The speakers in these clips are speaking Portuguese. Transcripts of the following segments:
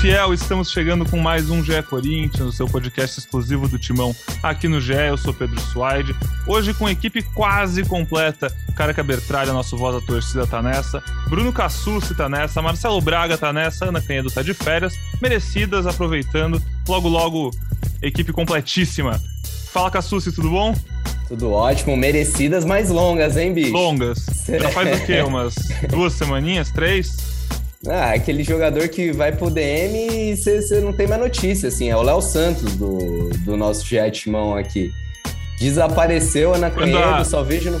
fiel, estamos chegando com mais um GE Corinthians, o seu podcast exclusivo do Timão aqui no GE. Eu sou Pedro Suaide. Hoje com equipe quase completa. Careca Bertralha, nosso voz da torcida, tá nessa. Bruno Cassucci tá nessa. Marcelo Braga tá nessa. Ana Canhedo tá de férias. Merecidas, aproveitando. Logo, logo, equipe completíssima. Fala, Cassucci, tudo bom? Tudo ótimo, merecidas, mais longas, hein, bicho? Longas. Já faz o quê? Umas duas semaninhas? Três? Ah, aquele jogador que vai pro DM e você não tem mais notícia, assim. É o Léo Santos do, do nosso Jetmão aqui. Desapareceu, Ana Canhedo, a... só vejo no...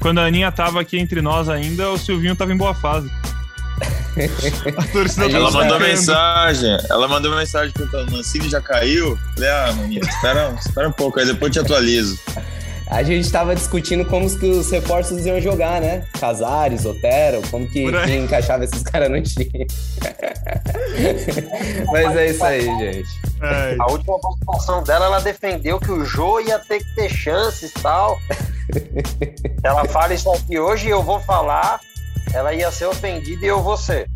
Quando a Aninha tava aqui entre nós ainda, o Silvinho tava em boa fase. a torcida ela mandou mensagem, ela mandou mensagem perguntando, Mancini já caiu? Falei, ah, maninha, espera, espera um pouco aí, depois te atualizo. A gente estava discutindo como que os reforços iam jogar, né? Casares, Otero, como que, que encaixava esses caras no time. Mas é isso aí, gente. É. A última participação dela, ela defendeu que o Jô ia ter que ter chances e tal. ela fala isso aqui hoje e eu vou falar, ela ia ser ofendida e eu vou ser.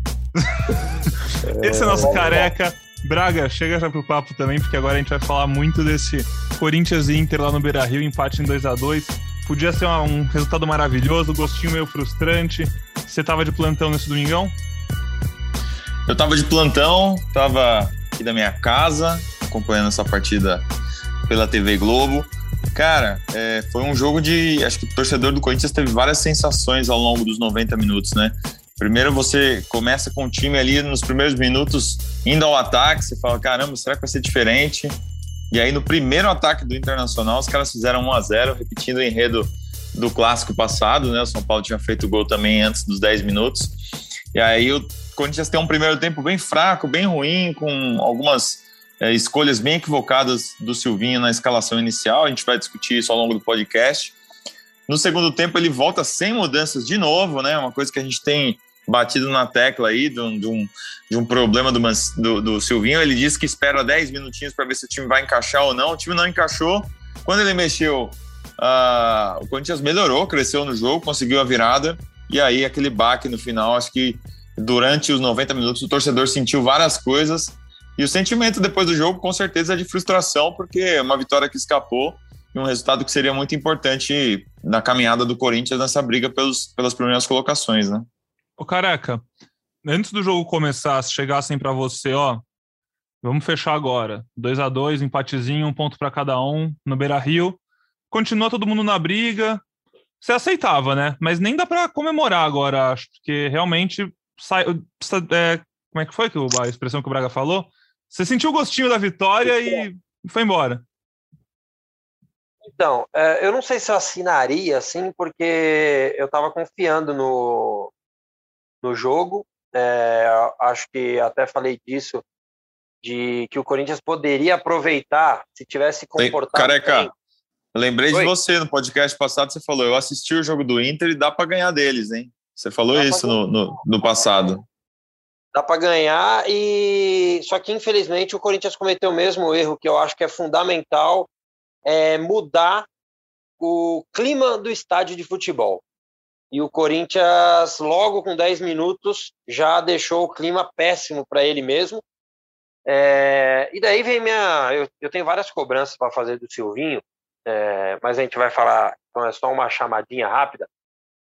Esse é nosso careca. Braga, chega já pro papo também, porque agora a gente vai falar muito desse Corinthians e Inter lá no Beira Rio, empate em 2 a 2 Podia ser um resultado maravilhoso, gostinho meio frustrante. Você tava de plantão nesse domingão? Eu tava de plantão, tava aqui da minha casa, acompanhando essa partida pela TV Globo. Cara, é, foi um jogo de. Acho que o torcedor do Corinthians teve várias sensações ao longo dos 90 minutos, né? Primeiro você começa com o time ali nos primeiros minutos indo ao ataque, você fala, caramba, será que vai ser diferente? E aí no primeiro ataque do Internacional, os caras fizeram 1 a 0 repetindo o enredo do clássico passado, né? O São Paulo tinha feito gol também antes dos 10 minutos. E aí o Corinthians tem um primeiro tempo bem fraco, bem ruim, com algumas é, escolhas bem equivocadas do Silvinho na escalação inicial. A gente vai discutir isso ao longo do podcast. No segundo tempo, ele volta sem mudanças de novo, né? Uma coisa que a gente tem batido na tecla aí de um, de um, de um problema do, do, do, Silvinho. Ele disse que espera 10 minutinhos para ver se o time vai encaixar ou não. O time não encaixou. Quando ele mexeu, uh, o Corinthians melhorou, cresceu no jogo, conseguiu a virada. E aí, aquele baque no final, acho que durante os 90 minutos o torcedor sentiu várias coisas. E o sentimento depois do jogo, com certeza, é de frustração, porque é uma vitória que escapou e um resultado que seria muito importante na caminhada do Corinthians nessa briga pelos, pelas primeiras colocações, né? Ô, careca, antes do jogo começar, se chegassem para você, ó, vamos fechar agora. 2 a 2 empatezinho, um ponto para cada um no Beira Rio. Continua todo mundo na briga. Você aceitava, né? Mas nem dá para comemorar agora, acho, porque realmente sai. É, como é que foi a expressão que o Braga falou? Você sentiu o gostinho da vitória e foi embora. Então, é, eu não sei se eu assinaria assim, porque eu estava confiando no, no jogo. É, acho que até falei disso, de que o Corinthians poderia aproveitar se tivesse comportado. Careca, bem. lembrei Oi? de você no podcast passado, você falou: eu assisti o jogo do Inter e dá para ganhar deles, hein? Você falou dá isso no, no, no, passado. Dá para ganhar, e só que infelizmente o Corinthians cometeu o mesmo erro que eu acho que é fundamental é mudar o clima do estádio de futebol e o Corinthians, logo com 10 minutos, já deixou o clima péssimo para ele mesmo. É, e daí vem minha. Eu, eu tenho várias cobranças para fazer do Silvinho, é, mas a gente vai falar, então é só uma chamadinha rápida.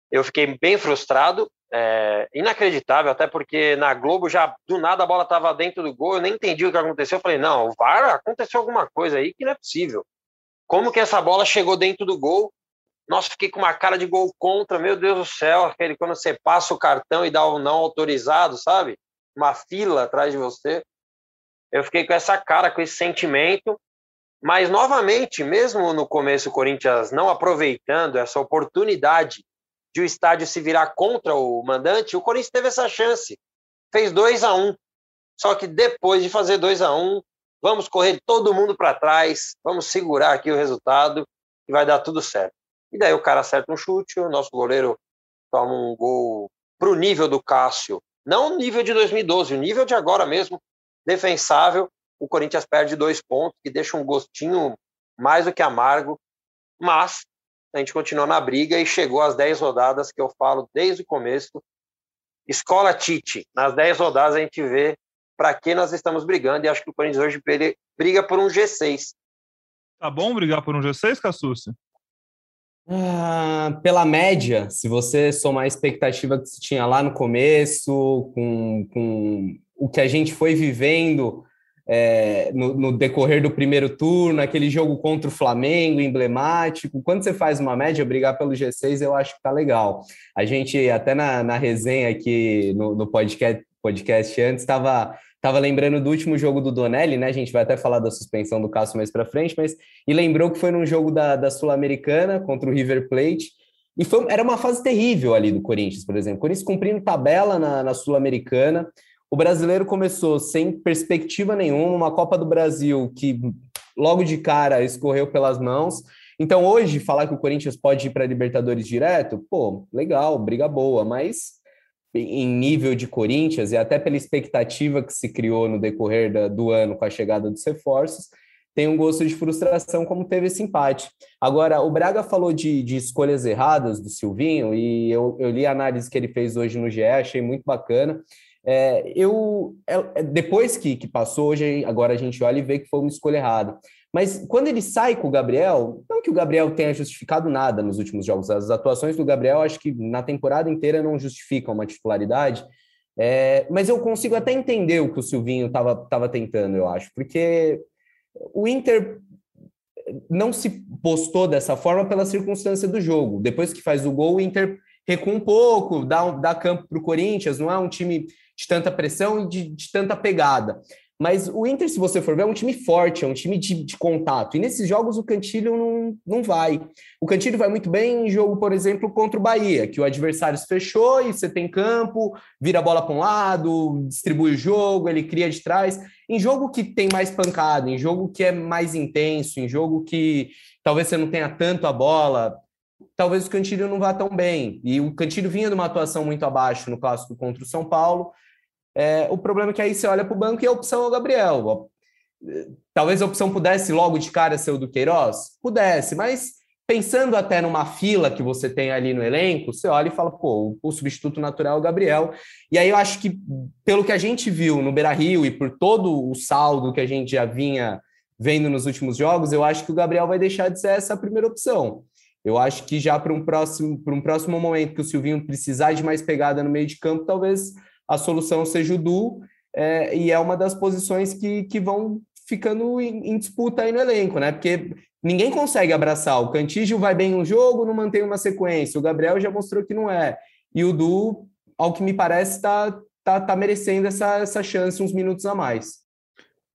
Eu fiquei bem frustrado, é, inacreditável, até porque na Globo já do nada a bola estava dentro do gol, eu nem entendi o que aconteceu. Eu falei, não, o VAR aconteceu alguma coisa aí que não é possível. Como que essa bola chegou dentro do gol nossa, fiquei com uma cara de gol contra, meu Deus do céu, aquele quando você passa o cartão e dá o não autorizado, sabe? Uma fila atrás de você. Eu fiquei com essa cara, com esse sentimento. Mas, novamente, mesmo no começo, o Corinthians não aproveitando essa oportunidade de o estádio se virar contra o mandante, o Corinthians teve essa chance. Fez 2 a 1 um. Só que depois de fazer 2 a 1 um, vamos correr todo mundo para trás, vamos segurar aqui o resultado e vai dar tudo certo. E daí o cara acerta um chute, o nosso goleiro toma um gol pro nível do Cássio. Não o nível de 2012, o nível de agora mesmo, defensável. O Corinthians perde dois pontos, que deixa um gostinho mais do que amargo. Mas a gente continua na briga e chegou às 10 rodadas que eu falo desde o começo. Escola Tite. Nas 10 rodadas a gente vê para que nós estamos brigando, e acho que o Corinthians hoje briga por um G6. Tá bom brigar por um G6, Cassucci? Ah, pela média, se você somar a expectativa que se tinha lá no começo, com, com o que a gente foi vivendo é, no, no, decorrer do primeiro turno, aquele jogo contra o Flamengo, emblemático. Quando você faz uma média, brigar pelo G6, eu acho que tá legal. A gente, até na, na resenha aqui no, no podcast, podcast antes, estava Tava lembrando do último jogo do Donelli, né? A gente vai até falar da suspensão do Cássio mais para frente, mas e lembrou que foi num jogo da, da Sul-Americana contra o River Plate. E foi, era uma fase terrível ali do Corinthians, por exemplo. O Corinthians cumprindo tabela na, na Sul-Americana. O brasileiro começou sem perspectiva nenhuma, uma Copa do Brasil que logo de cara escorreu pelas mãos. Então, hoje, falar que o Corinthians pode ir para Libertadores direto, pô, legal, briga boa, mas em nível de Corinthians e até pela expectativa que se criou no decorrer da, do ano com a chegada dos reforços, tem um gosto de frustração, como teve esse empate. Agora, o Braga falou de, de escolhas erradas do Silvinho, e eu, eu, li a análise que ele fez hoje no GE, achei muito bacana. É, eu é, depois que, que passou, hoje agora a gente olha e vê que foi uma escolha errada. Mas quando ele sai com o Gabriel, não que o Gabriel tenha justificado nada nos últimos jogos, as atuações do Gabriel acho que na temporada inteira não justificam uma titularidade, é, mas eu consigo até entender o que o Silvinho estava tentando, eu acho, porque o Inter não se postou dessa forma pela circunstância do jogo. Depois que faz o gol, o Inter recua um pouco, dá, dá campo para o Corinthians, não é um time de tanta pressão e de, de tanta pegada. Mas o Inter, se você for ver, é um time forte, é um time de, de, contato. E nesses jogos o Cantilho não, não vai. O Cantilho vai muito bem em jogo, por exemplo, contra o Bahia, que o adversário se fechou e você tem campo, vira a bola para um lado, distribui o jogo, ele cria de trás. Em jogo que tem mais pancada, em jogo que é mais intenso, em jogo que talvez você não tenha tanto a bola, talvez o Cantilho não vá tão bem. E o Cantilho vinha de uma atuação muito abaixo no clássico contra o São Paulo é, o problema é que aí você olha para o banco e a opção é o Gabriel. Talvez a opção pudesse logo de cara ser o do Queiroz? Pudesse, mas pensando até numa fila que você tem ali no elenco, você olha e fala, pô, o substituto natural é o Gabriel. E aí eu acho que, pelo que a gente viu no Beira Rio e por todo o saldo que a gente já vinha vendo nos últimos jogos, eu acho que o Gabriel vai deixar de ser essa primeira opção. Eu acho que já para um próximo, para um próximo momento que o Silvinho precisar de mais pegada no meio de campo, talvez a solução seja o Du, é, e é uma das posições que, que vão ficando em, em, disputa aí no elenco, né? Porque ninguém consegue abraçar. O Cantígio vai bem no jogo, não mantém uma sequência. O Gabriel já mostrou que não é. E o Du, ao que me parece, está tá, tá merecendo essa, essa chance uns minutos a mais.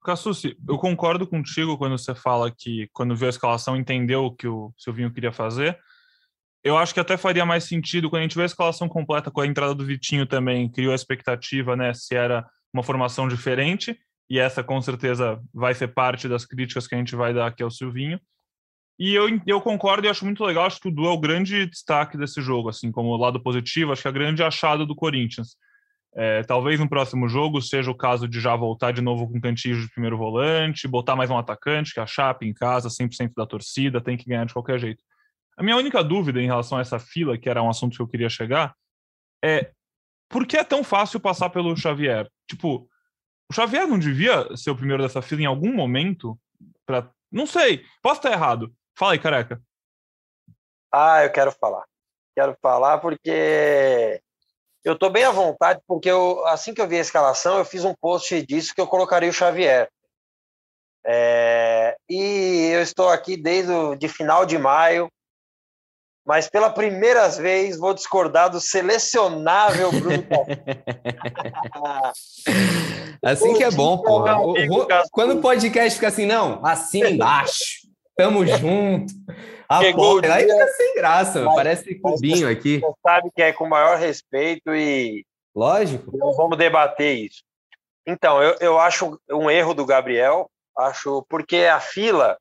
Cassucci, eu concordo contigo quando você fala que, quando viu a escalação, entendeu o que o Silvinho queria fazer eu acho que até faria mais sentido quando a gente vê a escalação completa com a entrada do Vitinho também, criou a expectativa, né, se era uma formação diferente, e essa com certeza vai ser parte das críticas que a gente vai dar aqui ao Silvinho. E eu, eu concordo e acho muito legal, acho que o Du é o grande destaque desse jogo, assim, como lado positivo, acho que é a grande achada do Corinthians. É, talvez no próximo jogo seja o caso de já voltar de novo com cantinho de primeiro volante, botar mais um atacante, que é a Chape em casa, 100% da torcida, tem que ganhar de qualquer jeito. A minha única dúvida em relação a essa fila, que era um assunto que eu queria chegar, é por que é tão fácil passar pelo Xavier? Tipo, o Xavier não devia ser o primeiro dessa fila em algum momento? Pra... Não sei, posso estar errado. Fala aí, careca. Ah, eu quero falar. Quero falar porque eu estou bem à vontade, porque eu, assim que eu vi a escalação, eu fiz um post disso que eu colocaria o Xavier. É, e eu estou aqui desde o de final de maio, mas pela primeira vez vou discordar do selecionável Bruno Assim que é bom, porra. O, o, quando o podcast fica assim, não, assim embaixo, tamo junto. A porra, aí fica sem graça, mas, parece cubinho aqui. Você sabe que é com maior respeito e. Lógico. Não vamos debater isso. Então, eu, eu acho um erro do Gabriel, acho, porque a fila,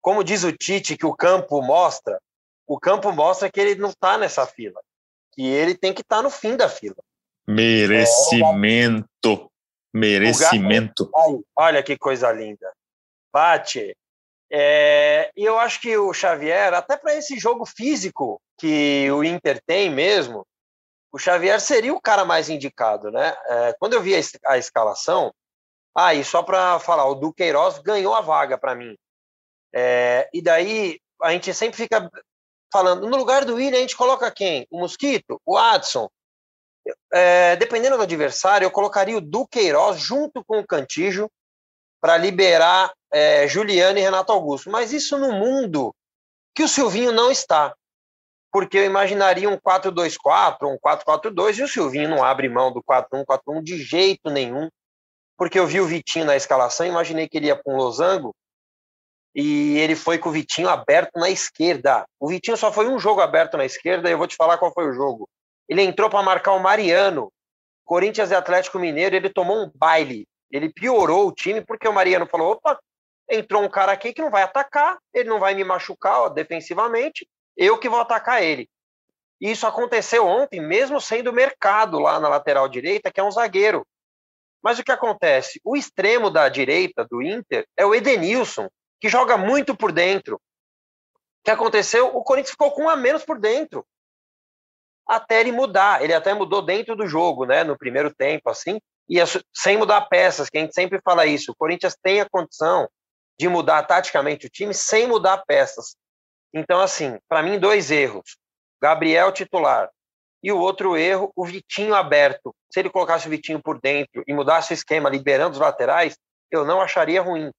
como diz o Tite, que o campo mostra, o campo mostra que ele não está nessa fila, que ele tem que estar tá no fim da fila. Merecimento. Merecimento. olha que coisa linda. Bate. É, e eu acho que o Xavier, até para esse jogo físico que o Inter tem mesmo, o Xavier seria o cara mais indicado, né? É, quando eu vi a, a escalação, ah, e só para falar, o Duqueiroz ganhou a vaga para mim. É, e daí a gente sempre fica falando, no lugar do William a gente coloca quem? O Mosquito? O Adson? É, dependendo do adversário, eu colocaria o Duqueiroz junto com o Cantijo para liberar é, Juliano e Renato Augusto. Mas isso no mundo que o Silvinho não está. Porque eu imaginaria um 4-2-4, um 4-4-2, e o Silvinho não abre mão do 4-1-4-1 de jeito nenhum. Porque eu vi o Vitinho na escalação, imaginei que ele ia para um losango, e ele foi com o Vitinho aberto na esquerda. O Vitinho só foi um jogo aberto na esquerda, e eu vou te falar qual foi o jogo. Ele entrou para marcar o Mariano, Corinthians e Atlético Mineiro, ele tomou um baile. Ele piorou o time porque o Mariano falou: opa, entrou um cara aqui que não vai atacar, ele não vai me machucar ó, defensivamente, eu que vou atacar ele. E isso aconteceu ontem, mesmo sendo mercado lá na lateral direita, que é um zagueiro. Mas o que acontece? O extremo da direita do Inter é o Edenilson, que joga muito por dentro. O que aconteceu? O Corinthians ficou com um a menos por dentro. Até ele mudar. Ele até mudou dentro do jogo, né? No primeiro tempo, assim. E sem mudar peças, que a gente sempre fala isso. O Corinthians tem a condição de mudar taticamente o time sem mudar peças. Então, assim, para mim, dois erros. Gabriel titular. E o outro erro, o Vitinho aberto. Se ele colocasse o Vitinho por dentro e mudasse o esquema, liberando os laterais, eu não acharia ruim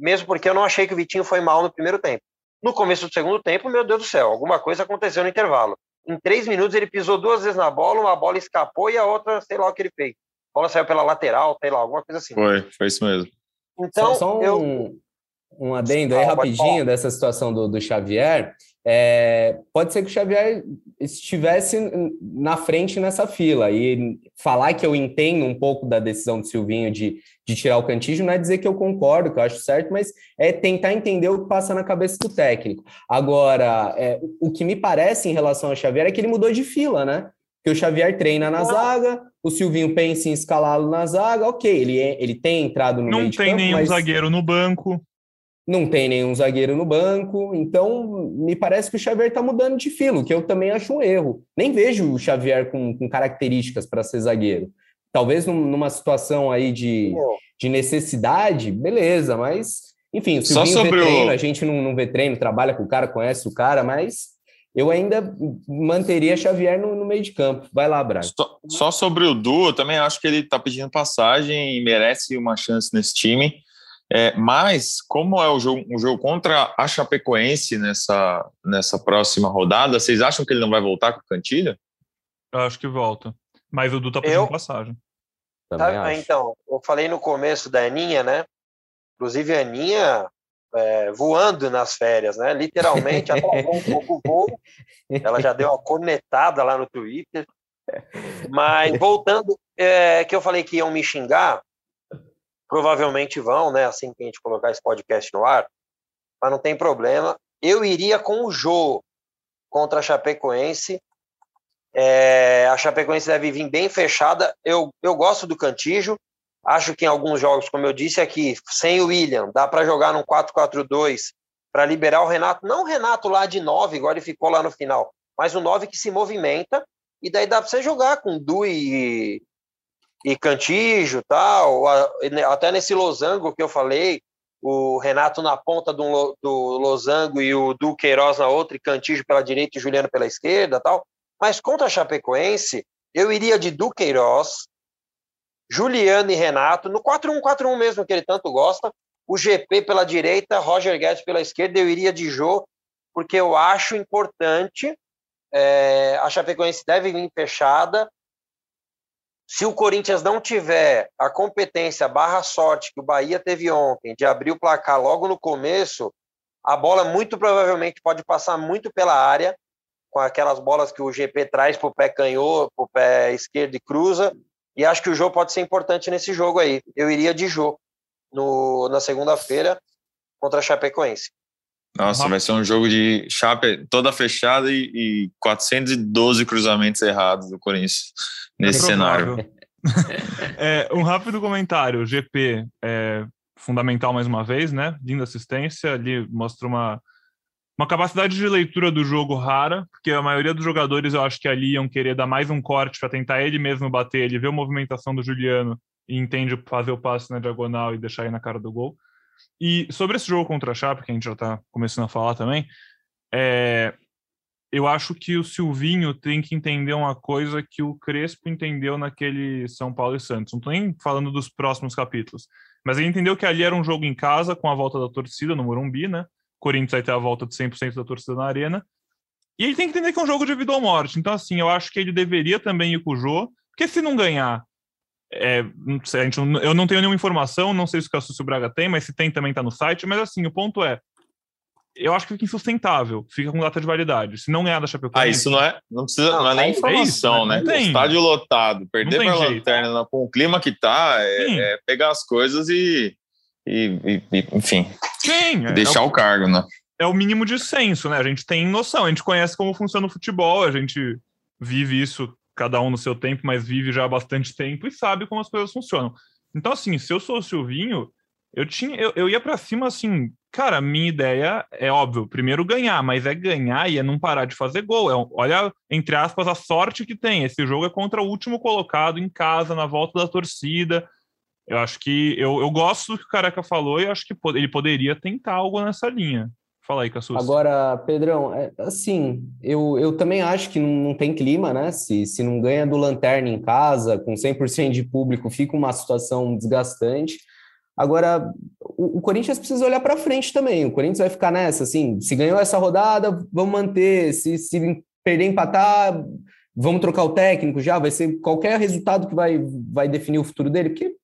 mesmo porque eu não achei que o Vitinho foi mal no primeiro tempo. No começo do segundo tempo, meu Deus do céu, alguma coisa aconteceu no intervalo. Em três minutos ele pisou duas vezes na bola, uma bola escapou e a outra, sei lá o que ele fez. A bola saiu pela lateral, sei lá, alguma coisa assim. Foi, foi isso mesmo. Então, só, só um, eu... um adendo aí rapidinho dessa situação do, do Xavier. É, pode ser que o Xavier estivesse na frente nessa fila e falar que eu entendo um pouco da decisão do Silvinho de, de tirar o Cantígio não é dizer que eu concordo, que eu acho certo, mas é tentar entender o que passa na cabeça do técnico. Agora, é, o que me parece em relação ao Xavier é que ele mudou de fila, né? Que o Xavier treina na zaga, o Silvinho pensa em escalá-lo na zaga, ok, ele, é, ele tem entrado no não meio de campo, Não tem nenhum mas... zagueiro no banco não tem nenhum zagueiro no banco, então me parece que o Xavier está mudando de filo, que eu também acho um erro. Nem vejo o Xavier com, com características para ser zagueiro. Talvez numa situação aí de, de necessidade, beleza, mas enfim, o Silvinho Só sobre vê treino, o... a gente não, não vê treino, trabalha com o cara, conhece o cara, mas eu ainda manteria Xavier no, no meio de campo. Vai lá, Braga. Só, só sobre o Du, eu também acho que ele está pedindo passagem e merece uma chance nesse time. É, mas, como é o jogo, um jogo contra a Chapecoense nessa, nessa próxima rodada, vocês acham que ele não vai voltar com o Cantilha? Eu acho que volta. Mas o Du tá pedindo eu... passagem. Tá, então, eu falei no começo da Aninha, né? Inclusive a Aninha é, voando nas férias, né? Literalmente, atrasou um pouco o voo. Ela já deu uma cornetada lá no Twitter. Mas voltando, é, que eu falei que iam me xingar, provavelmente vão, né? Assim que a gente colocar esse podcast no ar, mas não tem problema. Eu iria com o Jô contra a Chapecoense. É, a Chapecoense deve vir bem fechada. Eu, eu gosto do Cantijo. Acho que em alguns jogos, como eu disse aqui, sem o William, dá para jogar num 4-4-2 para liberar o Renato. Não o Renato lá de 9, igual ele ficou lá no final, mas o 9 que se movimenta. E daí dá para você jogar com Du e, e Cantijo, tal, até nesse losango que eu falei, o Renato na ponta do, do losango e o Duqueiroz na outra, e Cantijo pela direita e Juliano pela esquerda, tal. Mas contra a Chapecoense, eu iria de Duqueiroz, Juliano e Renato, no 4-1-4-1 mesmo, que ele tanto gosta, o GP pela direita, Roger Guedes pela esquerda, eu iria de Jô, porque eu acho importante, é, a Chapecoense deve vir fechada, se o Corinthians não tiver a competência barra sorte que o Bahia teve ontem de abrir o placar logo no começo, a bola muito provavelmente pode passar muito pela área, com aquelas bolas que o GP traz para o pé canhoto, para o pé esquerdo e cruza. E acho que o jogo pode ser importante nesse jogo aí. Eu iria de jogo na segunda-feira contra a Chapecoense. Nossa, vai ser um jogo de chape toda fechada e, e 412 cruzamentos errados do Corinthians nesse cenário. é, um rápido comentário. GP é fundamental mais uma vez, né? Linda assistência, ali mostra uma, uma capacidade de leitura do jogo rara, porque a maioria dos jogadores eu acho que ali iam querer dar mais um corte para tentar ele mesmo bater, ele vê a movimentação do Juliano e entende fazer o passe na diagonal e deixar aí na cara do gol. E sobre esse jogo contra a Chape, que a gente já está começando a falar também, é, eu acho que o Silvinho tem que entender uma coisa que o Crespo entendeu naquele São Paulo e Santos. Não estou nem falando dos próximos capítulos, mas ele entendeu que ali era um jogo em casa, com a volta da torcida no Morumbi, né? Corinthians vai ter a volta de 100% da torcida na arena. E ele tem que entender que é um jogo de vida ou morte. Então, assim, eu acho que ele deveria também ir com o Jô, porque se não ganhar, é, não sei, gente, eu não tenho nenhuma informação, não sei se o Cassuccio Braga tem, mas se tem também está no site. Mas assim, o ponto é, eu acho que fica insustentável, fica com data de validade. Se não ganhar da Chapecoense... Ah, isso não é, não precisa, não, não é nem informação, é isso, né? Tem. Estádio lotado, perder para a lanterna com o clima que tá, é, é, pegar as coisas e, e, e enfim, Sim, é deixar é o, o, cargo, né? É o mínimo de senso, né? A gente tem noção, a gente conhece como funciona o futebol, a gente vive isso, cada um no seu tempo, mas vive já há bastante tempo e sabe como as coisas funcionam. Então, assim, se eu sou o Silvinho, eu, tinha, eu, eu ia para cima assim, cara, minha ideia é óbvio, primeiro ganhar, mas é ganhar e é não parar de fazer gol. É, olha, entre aspas, a sorte que tem. Esse jogo é contra o último colocado em casa, na volta da torcida. Eu acho que eu, eu gosto do que o Careca falou e acho que ele poderia tentar algo nessa linha. Fala aí, Cassus. Agora, Pedrão, é, assim, eu, eu também acho que não, não, tem clima, né? Se, se não ganha do Lanterna em casa, com 100% de público, fica uma situação desgastante. Agora, o, o Corinthians precisa olhar para frente também. O Corinthians vai ficar nessa, assim, se ganhou essa rodada, vamos manter. Se, se perder, empatar, vamos trocar o técnico já. Vai ser qualquer resultado que vai, vai definir o futuro dele, porque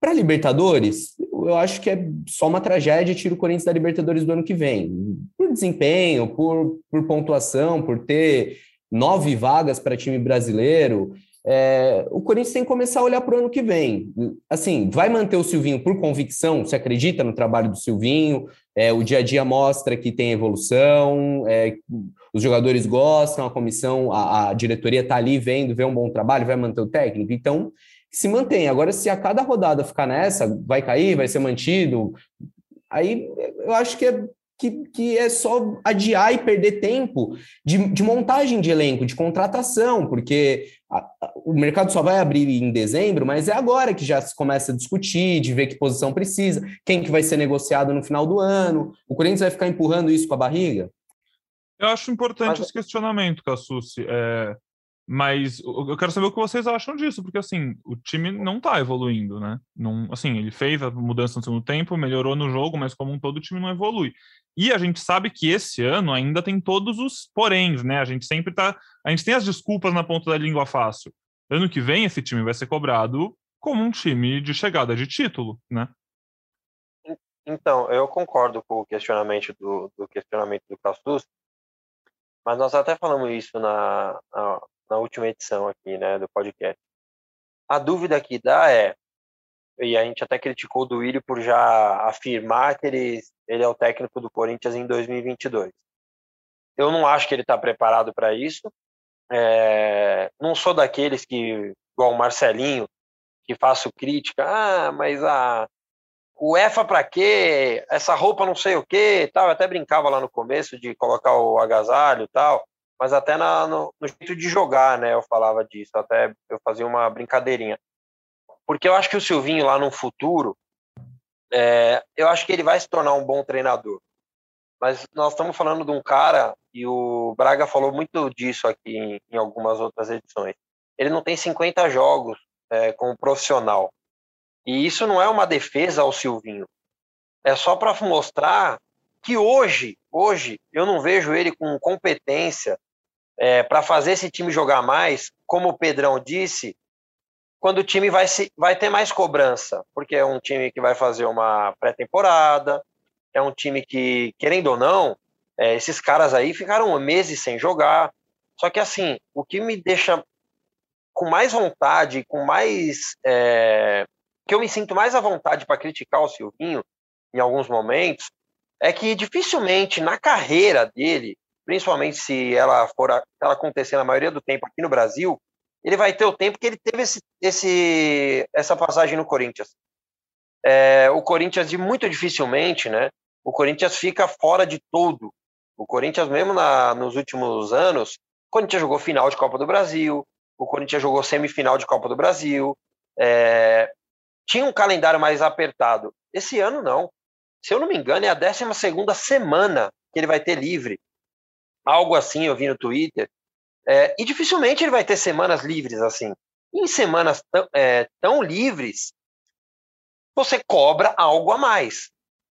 para Libertadores, eu acho que é só uma tragédia tirar o Corinthians da Libertadores do ano que vem. Por desempenho, por, por pontuação, por ter nove vagas para time brasileiro, é, o Corinthians tem que começar a olhar para o ano que vem. Assim, vai manter o Silvinho por convicção? Você acredita no trabalho do Silvinho? É, o dia a dia mostra que tem evolução, é, os jogadores gostam, a comissão, a, a diretoria está ali vendo, vê um bom trabalho, vai manter o técnico. Então, se mantém. Agora, se a cada rodada ficar nessa, vai cair, vai ser mantido, aí eu acho que é que, que é só adiar e perder tempo de, de montagem de elenco, de contratação, porque a, a, o mercado só vai abrir em dezembro, mas é agora que já se começa a discutir, de ver que posição precisa, quem que vai ser negociado no final do ano. O Corinthians vai ficar empurrando isso com a barriga? Eu acho importante mas... esse questionamento, Cassucci. É, mas eu quero saber o que vocês acham disso, porque assim, o time não tá evoluindo, né? Não, assim, ele fez a mudança no segundo tempo, melhorou no jogo, mas como um todo o time não evolui. E a gente sabe que esse ano ainda tem todos os poréns, né? A gente sempre tá. A gente tem as desculpas na ponta da língua fácil. Ano que vem, esse time vai ser cobrado como um time de chegada de título, né? Então, eu concordo com o questionamento do, do questionamento do Castus, mas nós até falamos isso na, na na última edição aqui, né, do podcast. A dúvida que dá é, e a gente até criticou o Duílio por já afirmar que ele, ele é o técnico do Corinthians em 2022. Eu não acho que ele está preparado para isso. É, não sou daqueles que, igual o Marcelinho, que faço crítica, ah, mas a o EFA para quê? Essa roupa não sei o quê, tal. Eu até brincava lá no começo de colocar o agasalho tal mas até na, no, no, jeito de jogar, né? Eu falava disso, até eu fazia uma brincadeirinha. Porque eu acho que o Silvinho lá no futuro, é, eu acho que ele vai se tornar um bom treinador. Mas nós estamos falando de um cara, e o Braga falou muito disso aqui em, em algumas outras edições. Ele não tem 50 jogos é, como profissional. E isso não é uma defesa ao Silvinho. É só para mostrar que hoje, hoje, eu não vejo ele com competência é, para fazer esse time jogar mais, como o Pedrão disse, quando o time vai, se, vai ter mais cobrança, porque é um time que vai fazer uma pré-temporada, é um time que, querendo ou não, é, esses caras aí ficaram meses sem jogar. Só que assim, o que me deixa com mais vontade, com mais. É, que eu me sinto mais à vontade para criticar o Silvinho em alguns momentos, é que dificilmente na carreira dele principalmente se ela for a, ela acontecer na maioria do tempo aqui no Brasil, ele vai ter o tempo que ele teve esse, esse essa passagem no Corinthians. É, o Corinthians, de muito dificilmente, né? O Corinthians fica fora de todo O Corinthians, mesmo na, nos últimos anos, o Corinthians jogou final de Copa do Brasil, o Corinthians jogou semifinal de Copa do Brasil, é, tinha um calendário mais apertado. Esse ano, não. Se eu não me engano, é a 12 semana que ele vai ter livre. Algo assim, eu vi no Twitter. É, e dificilmente ele vai ter semanas livres assim. Em semanas é, tão livres, você cobra algo a mais.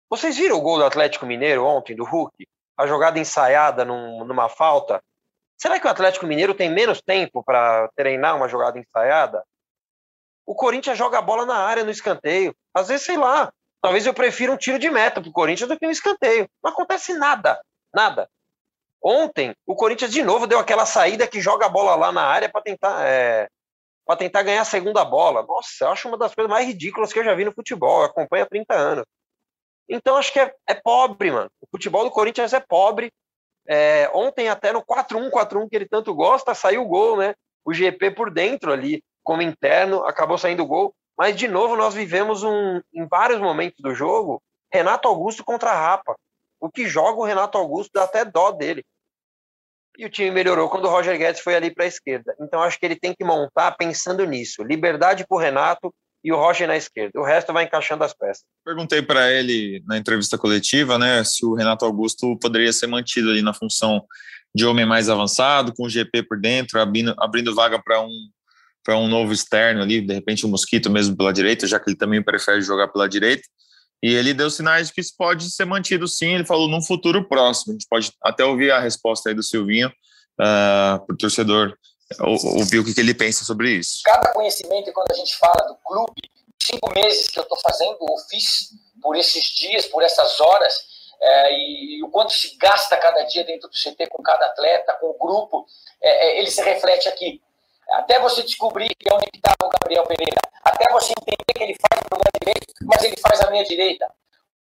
Vocês viram o gol do Atlético Mineiro ontem, do Hulk? A jogada ensaiada num, numa falta. Será que o Atlético Mineiro tem menos tempo para treinar uma jogada ensaiada? O Corinthians joga a bola na área no escanteio. Às vezes, sei lá, talvez eu prefira um tiro de meta para o Corinthians do que um escanteio. Não acontece nada, nada. Ontem, o Corinthians de novo deu aquela saída que joga a bola lá na área para tentar é, para tentar ganhar a segunda bola. Nossa, eu acho uma das coisas mais ridículas que eu já vi no futebol. Eu acompanho há 30 anos. Então, acho que é, é pobre, mano. O futebol do Corinthians é pobre. É, ontem, até no 4-1, 4-1, que ele tanto gosta, saiu o gol, né? O GP por dentro ali, como interno, acabou saindo o gol. Mas, de novo, nós vivemos um, em vários momentos do jogo, Renato Augusto contra a Rapa. O que joga o Renato Augusto dá até dó dele. E o time melhorou quando o Roger Guedes foi ali para a esquerda. Então acho que ele tem que montar pensando nisso. Liberdade para o Renato e o Roger na esquerda. O resto vai encaixando as peças. Perguntei para ele na entrevista coletiva, né, se o Renato Augusto poderia ser mantido ali na função de homem mais avançado, com o GP por dentro, abrindo, abrindo vaga para um para um novo externo ali, de repente o um Mosquito mesmo pela direita, já que ele também prefere jogar pela direita. E ele deu sinais de que isso pode ser mantido sim. Ele falou num futuro próximo. A gente pode até ouvir a resposta aí do Silvinho uh, para o torcedor ouvir o que, ele pensa sobre isso. Cada conhecimento, quando a gente fala do clube, cinco meses que eu estou fazendo, eu fiz por esses dias, por essas horas, é, e, e, o quanto se gasta cada dia dentro do CT com cada atleta, com o grupo, é, ele se reflete aqui. Até você descobrir é onde estava o Gabriel Pereira, até você entender que ele faz o lado direito, mas ele faz a meia direita.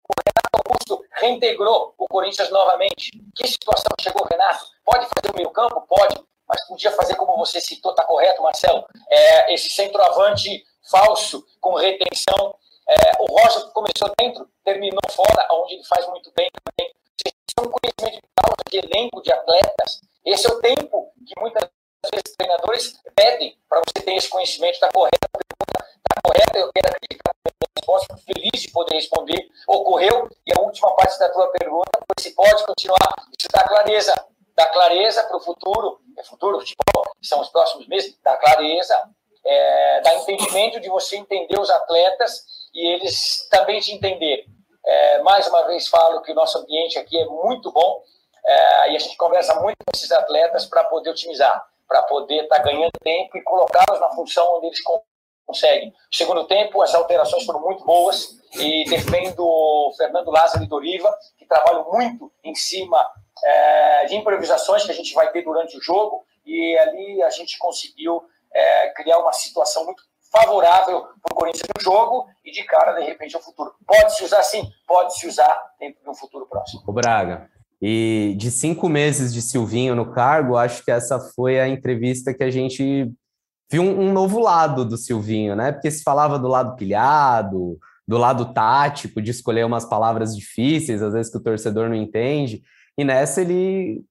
O Renato Augusto reintegrou o Corinthians novamente. Que situação chegou Renato? Pode fazer o meio campo? Pode. Mas podia fazer como você citou, está correto, Marcelo? É, esse centroavante falso, com retenção. É, o Roger começou dentro, terminou fora, onde ele faz muito bem também. Vocês têm um conhecimento de causa, de elenco, de atletas. Esse é o tempo que muitas vezes treinadores pedem para você ter esse conhecimento, está correto, está correta, eu quero acreditar na resposta, feliz de poder responder. Ocorreu, e a última parte da tua pergunta foi se pode continuar. Isso dá clareza, dá clareza para o futuro, é futuro, futebol, são os próximos meses, dá clareza, é, dá entendimento de você entender os atletas e eles também te entenderem. É, mais uma vez falo que o nosso ambiente aqui é muito bom é, e a gente conversa muito com esses atletas para poder otimizar para poder estar tá ganhando tempo e colocá-los na função onde eles conseguem. Segundo tempo, as alterações foram muito boas e defendo o Fernando Lázaro e Doriva, que trabalham muito em cima é, de improvisações que a gente vai ter durante o jogo e ali a gente conseguiu é, criar uma situação muito favorável para o Corinthians no jogo e de cara, de repente, ao futuro. Pode se usar sim, pode se usar dentro de um futuro próximo. O Braga, e de cinco meses de Silvinho no cargo, acho que essa foi a entrevista que a gente viu um, um novo lado do Silvinho, né? Porque se falava do lado pilhado, do lado tático, de escolher umas palavras difíceis, às vezes que o torcedor não entende. E nessa ele,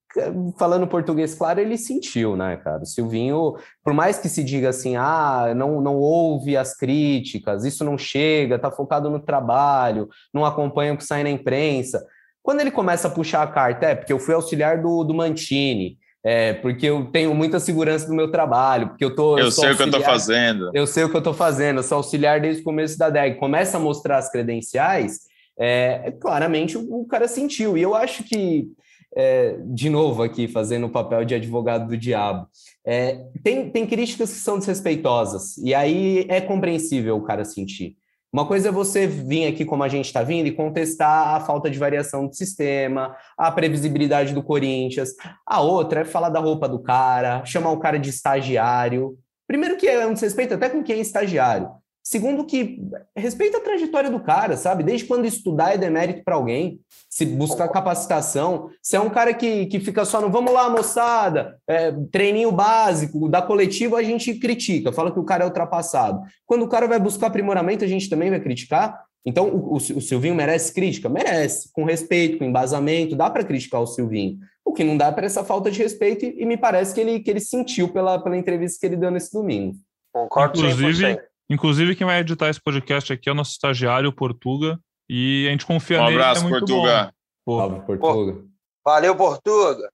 falando português claro, ele sentiu, né, cara? O Silvinho, por mais que se diga assim, ah, não, não ouve as críticas, isso não chega, tá focado no trabalho, não acompanha o que sai na imprensa. Quando ele começa a puxar a carta, é porque eu fui auxiliar do, do Mantini, é, porque eu tenho muita segurança do meu trabalho, porque eu tô. Eu, eu sei o que eu tô fazendo. Eu sei o que eu tô fazendo, eu sou auxiliar desde o começo da DEG. Começa a mostrar as credenciais, é, claramente o, o, cara sentiu. E eu acho que, é, de novo aqui, fazendo o papel de advogado do diabo, é, tem, tem críticas que são desrespeitosas, e aí é compreensível o cara sentir. Uma coisa é você vir aqui como a gente está vindo e contestar a falta de variação do sistema, a previsibilidade do Corinthians. A outra é falar da roupa do cara, chamar o cara de estagiário. Primeiro que é um desrespeito até com quem é estagiário. Segundo que respeita a trajetória do cara, sabe? Desde quando estudar é demérito para alguém, se buscar capacitação. Se é um cara que, que fica só no vamos lá, moçada, é, treininho básico, da coletiva a gente critica, fala que o cara é ultrapassado. Quando o cara vai buscar aprimoramento, a gente também vai criticar. Então, o, o, o Silvinho merece crítica? Merece, com respeito, com embasamento, dá para criticar o Silvinho. O que não dá é para essa falta de respeito, e, e, me parece que ele, que ele sentiu pela, pela entrevista que ele deu nesse domingo. Concordo inclusive, inclusive, quem vai editar esse podcast aqui é o nosso estagiário, Portuga, e a gente confia um nele. Um abraço, é Portuga. Salve, Portuga. Valeu, Portuga.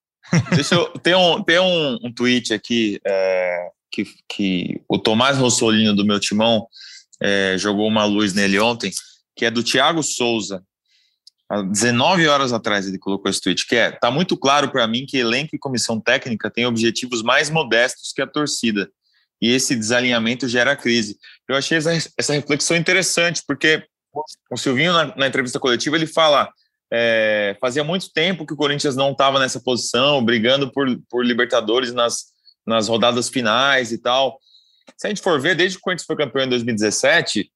Deixa eu. Tem um, tem um, um tweet aqui é, que, que o Tomás Rossolino, do meu timão, é, jogou uma luz nele ontem, que é do Thiago Souza. Há 19 horas atrás ele colocou esse tweet, que é: tá muito claro para mim que elenco e comissão técnica têm objetivos mais modestos que a torcida. E esse desalinhamento gera crise. Eu achei essa, essa reflexão interessante, porque o Silvinho, na, na entrevista coletiva, ele fala é, fazia muito tempo que o Corinthians não estava nessa posição, brigando por, por Libertadores nas, nas rodadas finais e tal. Se a gente for ver, desde que o Corinthians foi campeão em 2017,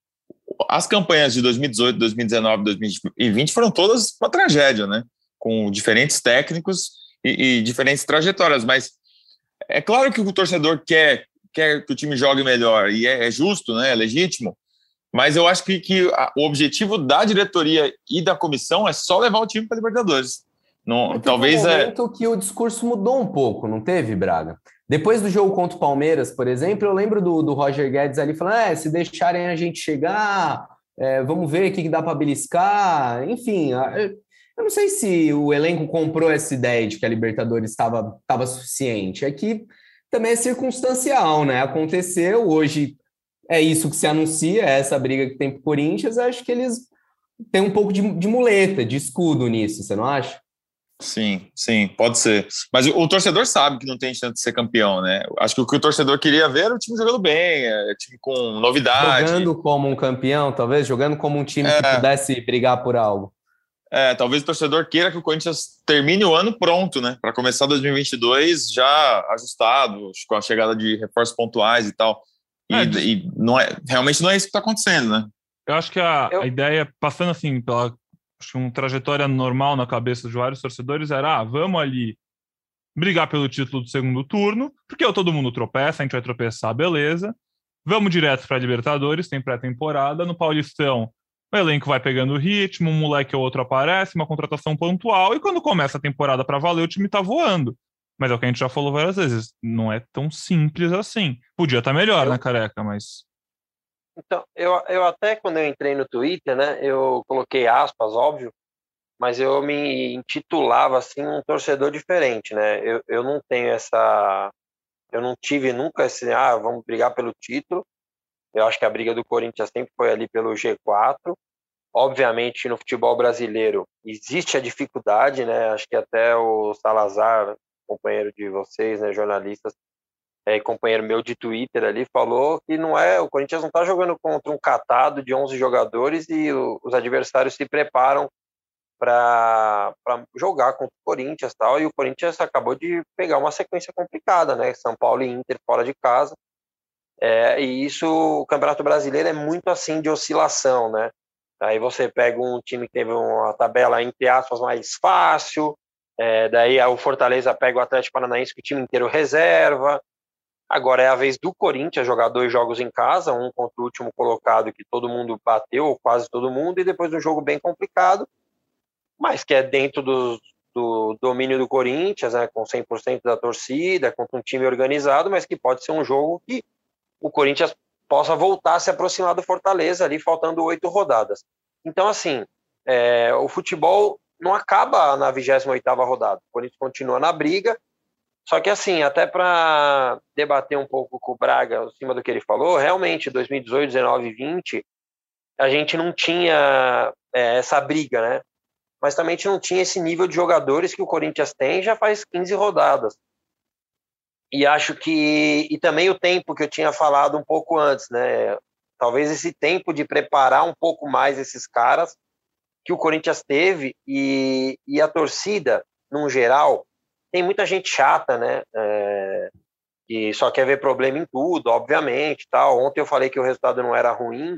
as campanhas de 2018, 2019, 2020 foram todas uma tragédia, né? Com diferentes técnicos e, e diferentes trajetórias. Mas é claro que o torcedor quer, quer que o time jogue melhor e é, é justo, né? É legítimo. Mas eu acho que, que a, o objetivo da diretoria e da comissão é só levar o time para Libertadores. Não, talvez um momento é que o discurso mudou um pouco, não teve, Braga? Depois do jogo contra o Palmeiras, por exemplo, eu lembro do, do Roger Guedes ali falando: é, se deixarem a gente chegar, é, vamos ver o que, que dá para beliscar. Enfim, eu não sei se o elenco comprou essa ideia de que a Libertadores estava suficiente. É que também é circunstancial, né? Aconteceu, hoje é isso que se anuncia, é essa briga que tem para o Corinthians, acho que eles têm um pouco de, de, muleta, de escudo nisso, você não acha? Sim, sim, pode ser. Mas o, o, torcedor sabe que não tem chance de ser campeão, né? Acho que o que o torcedor queria ver era o time jogando bem, é, time com novidade. Jogando como um campeão, talvez, jogando como um time é. que pudesse brigar por algo. É, talvez o torcedor queira que o Corinthians termine o ano pronto, né? Para começar 2022 já ajustado, com a chegada de reforços pontuais e tal. E, é, e não é, realmente não é isso que está acontecendo, né? Eu acho que a, eu... a ideia, passando assim pela acho uma trajetória normal na cabeça de vários torcedores, era: ah, vamos ali brigar pelo título do segundo turno, porque todo mundo tropeça, a gente vai tropeçar, beleza. Vamos direto para a Libertadores, tem pré-temporada. No Paulistão, o elenco vai pegando ritmo, um moleque ou outro aparece, uma contratação pontual, e quando começa a temporada para valer, o time está voando. Mas é o que a gente já falou várias vezes, não é tão simples assim. Podia estar tá melhor, eu... né, careca, mas. Então, eu, eu até quando eu entrei no Twitter, né, eu coloquei aspas, óbvio, mas eu me intitulava assim um torcedor diferente, né? Eu, eu não tenho essa. Eu não tive nunca esse. Ah, vamos brigar pelo título. Eu acho que a briga do Corinthians sempre foi ali pelo G4. Obviamente, no futebol brasileiro existe a dificuldade, né? Acho que até o Salazar companheiro de vocês, né, jornalistas, é, companheiro meu de Twitter ali, falou que não é, o Corinthians não está jogando contra um catado de 11 jogadores e o, os adversários se preparam para jogar contra o Corinthians tal, e o Corinthians acabou de pegar uma sequência complicada, né, São Paulo e Inter fora de casa, é, e isso, o Campeonato Brasileiro é muito assim de oscilação, né, aí você pega um time que teve uma tabela, entre aspas, mais fácil, é, daí o Fortaleza pega o Atlético Paranaense com o time inteiro reserva. Agora é a vez do Corinthians jogar dois jogos em casa, um contra o último colocado que todo mundo bateu, ou quase todo mundo, e depois um jogo bem complicado, mas que é dentro do, do domínio do Corinthians, né, com 100% da torcida, contra um time organizado, mas que pode ser um jogo que o Corinthians possa voltar a se aproximar do Fortaleza ali, faltando oito rodadas. Então, assim, é, o futebol não acaba na 28ª rodada. O Corinthians continua na briga. Só que assim, até para debater um pouco com o Braga, em cima do que ele falou, realmente 2018, 19 e 20, a gente não tinha é, essa briga, né? Mas também a gente não tinha esse nível de jogadores que o Corinthians tem já faz 15 rodadas. E acho que e também o tempo que eu tinha falado um pouco antes, né? Talvez esse tempo de preparar um pouco mais esses caras que o Corinthians teve e, e a torcida, num geral, tem muita gente chata, né? É, que só quer ver problema em tudo, obviamente. Tal. Ontem eu falei que o resultado não era ruim,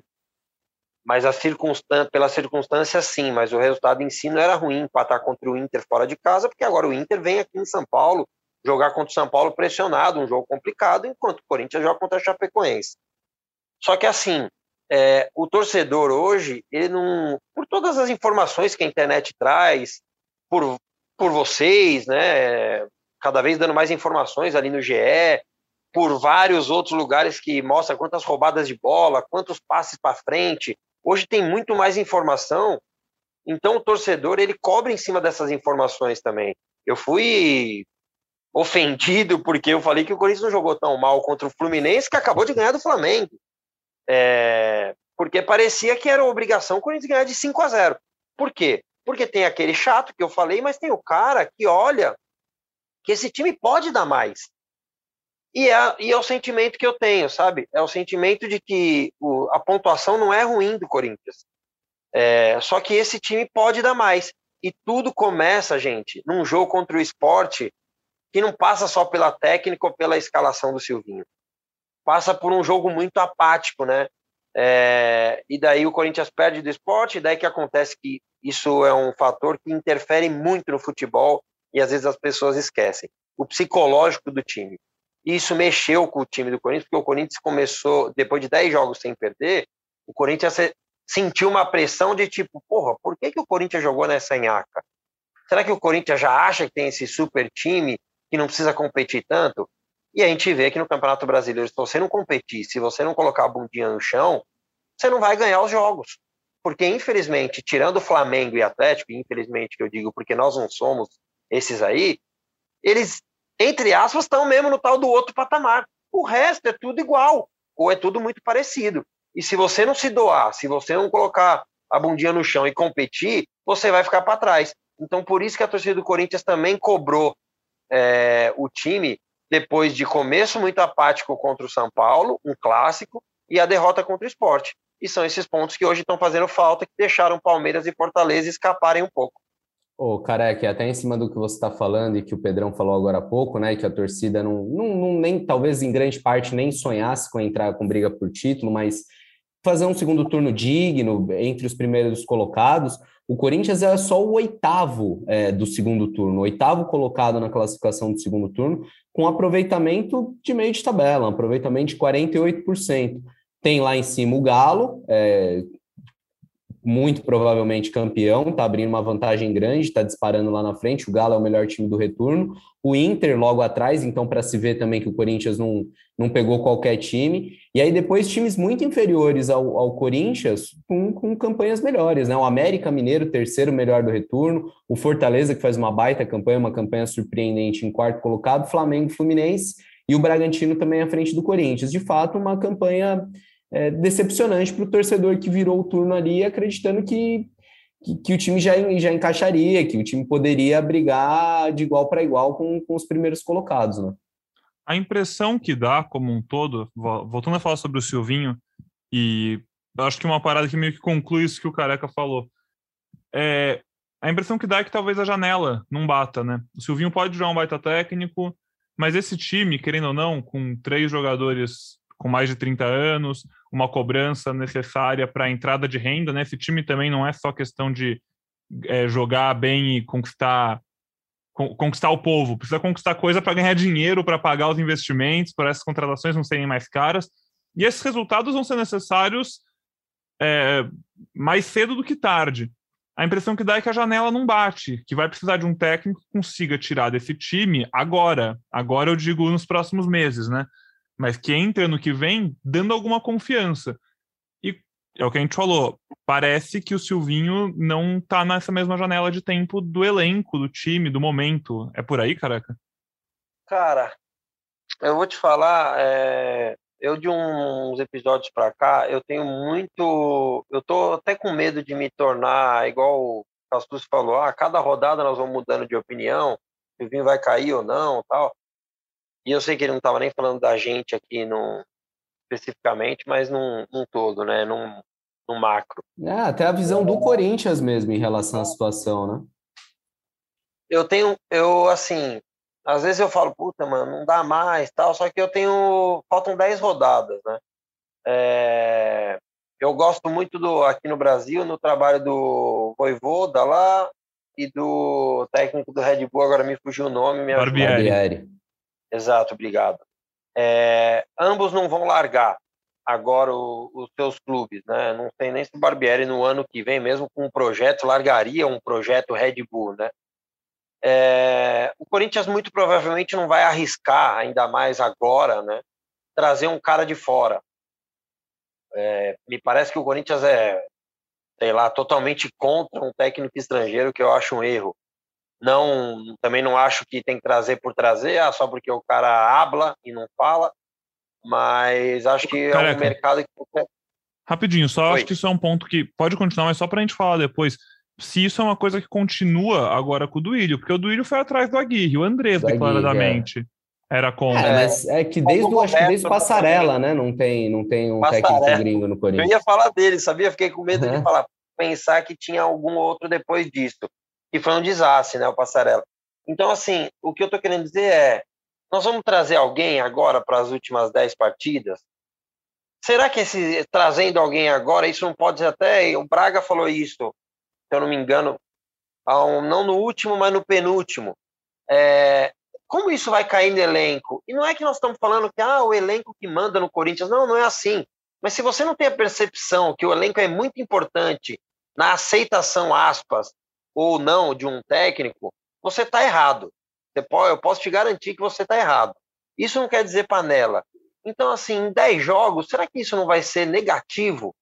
mas a circunstância, pela circunstância sim, mas o resultado em si não era ruim empatar contra o Inter fora de casa, porque agora o Inter vem aqui em São Paulo jogar contra o São Paulo pressionado, um jogo complicado, enquanto o Corinthians joga contra a Chapecoense. Só que assim, é, o torcedor hoje, ele não, por todas as informações que a internet traz, por, por vocês, né, cada vez dando mais informações ali no GE, por vários outros lugares que mostram quantas roubadas de bola, quantos passes para frente. Hoje tem muito mais informação, então o torcedor ele cobra em cima dessas informações também. Eu fui ofendido porque eu falei que o Corinthians não jogou tão mal contra o Fluminense que acabou de ganhar do Flamengo. É, porque parecia que era obrigação o Corinthians ganhar de 5 a 0. Por quê? Porque tem aquele chato que eu falei, mas tem o cara que olha que esse time pode dar mais. E é, e é o sentimento que eu tenho, sabe? É o sentimento de que o, a pontuação não é ruim do Corinthians. É, só que esse time pode dar mais. E tudo começa, gente, num jogo contra o esporte que não passa só pela técnica ou pela escalação do Silvinho. Passa por um jogo muito apático, né? É, e daí o Corinthians perde do esporte, e daí que acontece que isso é um fator que interfere muito no futebol e às vezes as pessoas esquecem. O psicológico do time. Isso mexeu com o time do Corinthians, porque o Corinthians começou, depois de 10 jogos sem perder, o Corinthians sentiu uma pressão de tipo, porra, por que, que o Corinthians jogou nessa enhaca? Será que o Corinthians já acha que tem esse super time que não precisa competir tanto? E a gente vê que no Campeonato Brasileiro, se você não competir, se você não colocar a bundinha no chão, você não vai ganhar os jogos. Porque, infelizmente, tirando Flamengo e Atlético, infelizmente que eu digo porque nós não somos esses aí, eles entre aspas, estão mesmo no tal do outro patamar. O resto é tudo igual, ou é tudo muito parecido. E se você não se doar, se você não colocar a bundinha no chão e competir, você vai ficar para trás. Então, por isso que a torcida do Corinthians também cobrou é, o time depois de começo muito apático contra o São Paulo, um clássico, e a derrota contra o esporte. E são esses pontos que hoje estão fazendo falta, que deixaram Palmeiras e Fortaleza escaparem um pouco. Ô, Careca, até em cima do que você está falando e que o Pedrão falou agora há pouco, né? Que a torcida não, não, não, nem, talvez em grande parte, nem sonhasse com entrar com briga por título, mas fazer um segundo turno digno entre os primeiros colocados. O Corinthians é só o oitavo é, do segundo turno, oitavo colocado na classificação do segundo turno, com aproveitamento de meio de tabela, um aproveitamento de 48%. Tem lá em cima o Galo, é, muito provavelmente campeão, está abrindo uma vantagem grande, está disparando lá na frente. O Galo é o melhor time do retorno. O Inter logo atrás, então, para se ver também que o Corinthians não, não pegou qualquer time. E aí depois times muito inferiores ao, ao Corinthians com, com campanhas melhores, né? O América Mineiro, terceiro melhor do retorno. O Fortaleza, que faz uma baita campanha, uma campanha surpreendente em quarto colocado. Flamengo Fluminense. E o Bragantino também à frente do Corinthians. De fato, uma campanha é, decepcionante para o torcedor que virou o turno ali acreditando que, que, que, o time já, já encaixaria, que o time poderia brigar de igual para igual com, com os primeiros colocados. Né? A impressão que dá como um todo, voltando a falar sobre o Silvinho, e acho que uma parada que meio que conclui isso que o Careca falou, é, a impressão que dá é que talvez a janela não bata, né? O Silvinho pode jogar um baita técnico, mas esse time, querendo ou não, com três jogadores com mais de 30 anos, uma cobrança necessária para a entrada de renda, né? Esse time também não é só questão de é, jogar bem e conquistar conquistar o povo, precisa conquistar coisa para ganhar dinheiro, para pagar os investimentos, para essas contratações não serem mais caras. E esses resultados vão ser necessários é, mais cedo do que tarde. A impressão que dá é que a janela não bate, que vai precisar de um técnico que consiga tirar desse time agora. Agora eu digo nos próximos meses, né? Mas que entra no que vem dando alguma confiança. E é o que a gente falou, parece que o Silvinho não tá nessa mesma janela de tempo do elenco, do time, do momento. É por aí, careca? Cara, eu vou te falar, é... eu de uns episódios para cá, eu tenho muito. Eu tô até com medo de me tornar igual o Castus falou, ah, cada rodada nós vamos mudando de opinião, o Silvinho vai cair ou não tal. E eu sei que ele não estava nem falando da gente aqui no, especificamente, mas num, num todo, né? Num, num macro. É, até a visão do Corinthians mesmo em relação à situação, né? Eu tenho, eu assim, às vezes eu falo, puta, mano, não dá mais, tal, só que eu tenho, faltam 10 rodadas, né? É, eu gosto muito do, aqui no Brasil, no trabalho do Voivoda lá e do técnico do Red Bull, agora me fugiu o nome, me Barbieri. Exato, obrigado. É, ambos não vão largar. agora o, os seus clubes, né? Não sei nem se o Barbieri no ano que vem, mesmo com um projeto, largaria um projeto Red Bull, né? É, o Corinthians muito provavelmente não vai arriscar, ainda mais agora, né? Trazer um cara de fora. É, me parece que o Corinthians é, sei lá, totalmente contra um técnico estrangeiro, que eu acho um erro. Não, também não acho que tem que trazer por trazer, ah, só porque o cara habla e não fala. Mas acho que Careca. é um mercado que. Rapidinho, só Oi. acho que isso é um ponto que pode continuar, mas só para a gente falar depois. Se isso é uma coisa que continua agora com o Duílio, porque o Duílio foi atrás do Aguirre, o Andrés, declaradamente. É. Era contra. É, mas é que desde o, acho que desde o Passarela, né? Não tem, não tem um Passarela. técnico gringo no Corinthians. Eu ia falar dele, sabia? Fiquei com medo de falar, pensar que tinha algum outro depois disso. Que foi um desastre, né? O Passarela. Então, assim, o que eu tô querendo dizer é: nós vamos trazer alguém agora para as últimas 10 partidas? Será que esse trazendo alguém agora, isso não pode ser até. O Braga falou isso, se eu não me engano, não no último, mas no penúltimo. É, como isso vai cair no elenco? E não é que nós estamos falando que ah, o elenco que manda no Corinthians. Não, não é assim. Mas se você não tem a percepção que o elenco é muito importante na aceitação, aspas, ou não, de um técnico, você está errado. Eu posso te garantir que você está errado. Isso não quer dizer panela. Então, assim, em 10 jogos, será que isso não vai ser negativo?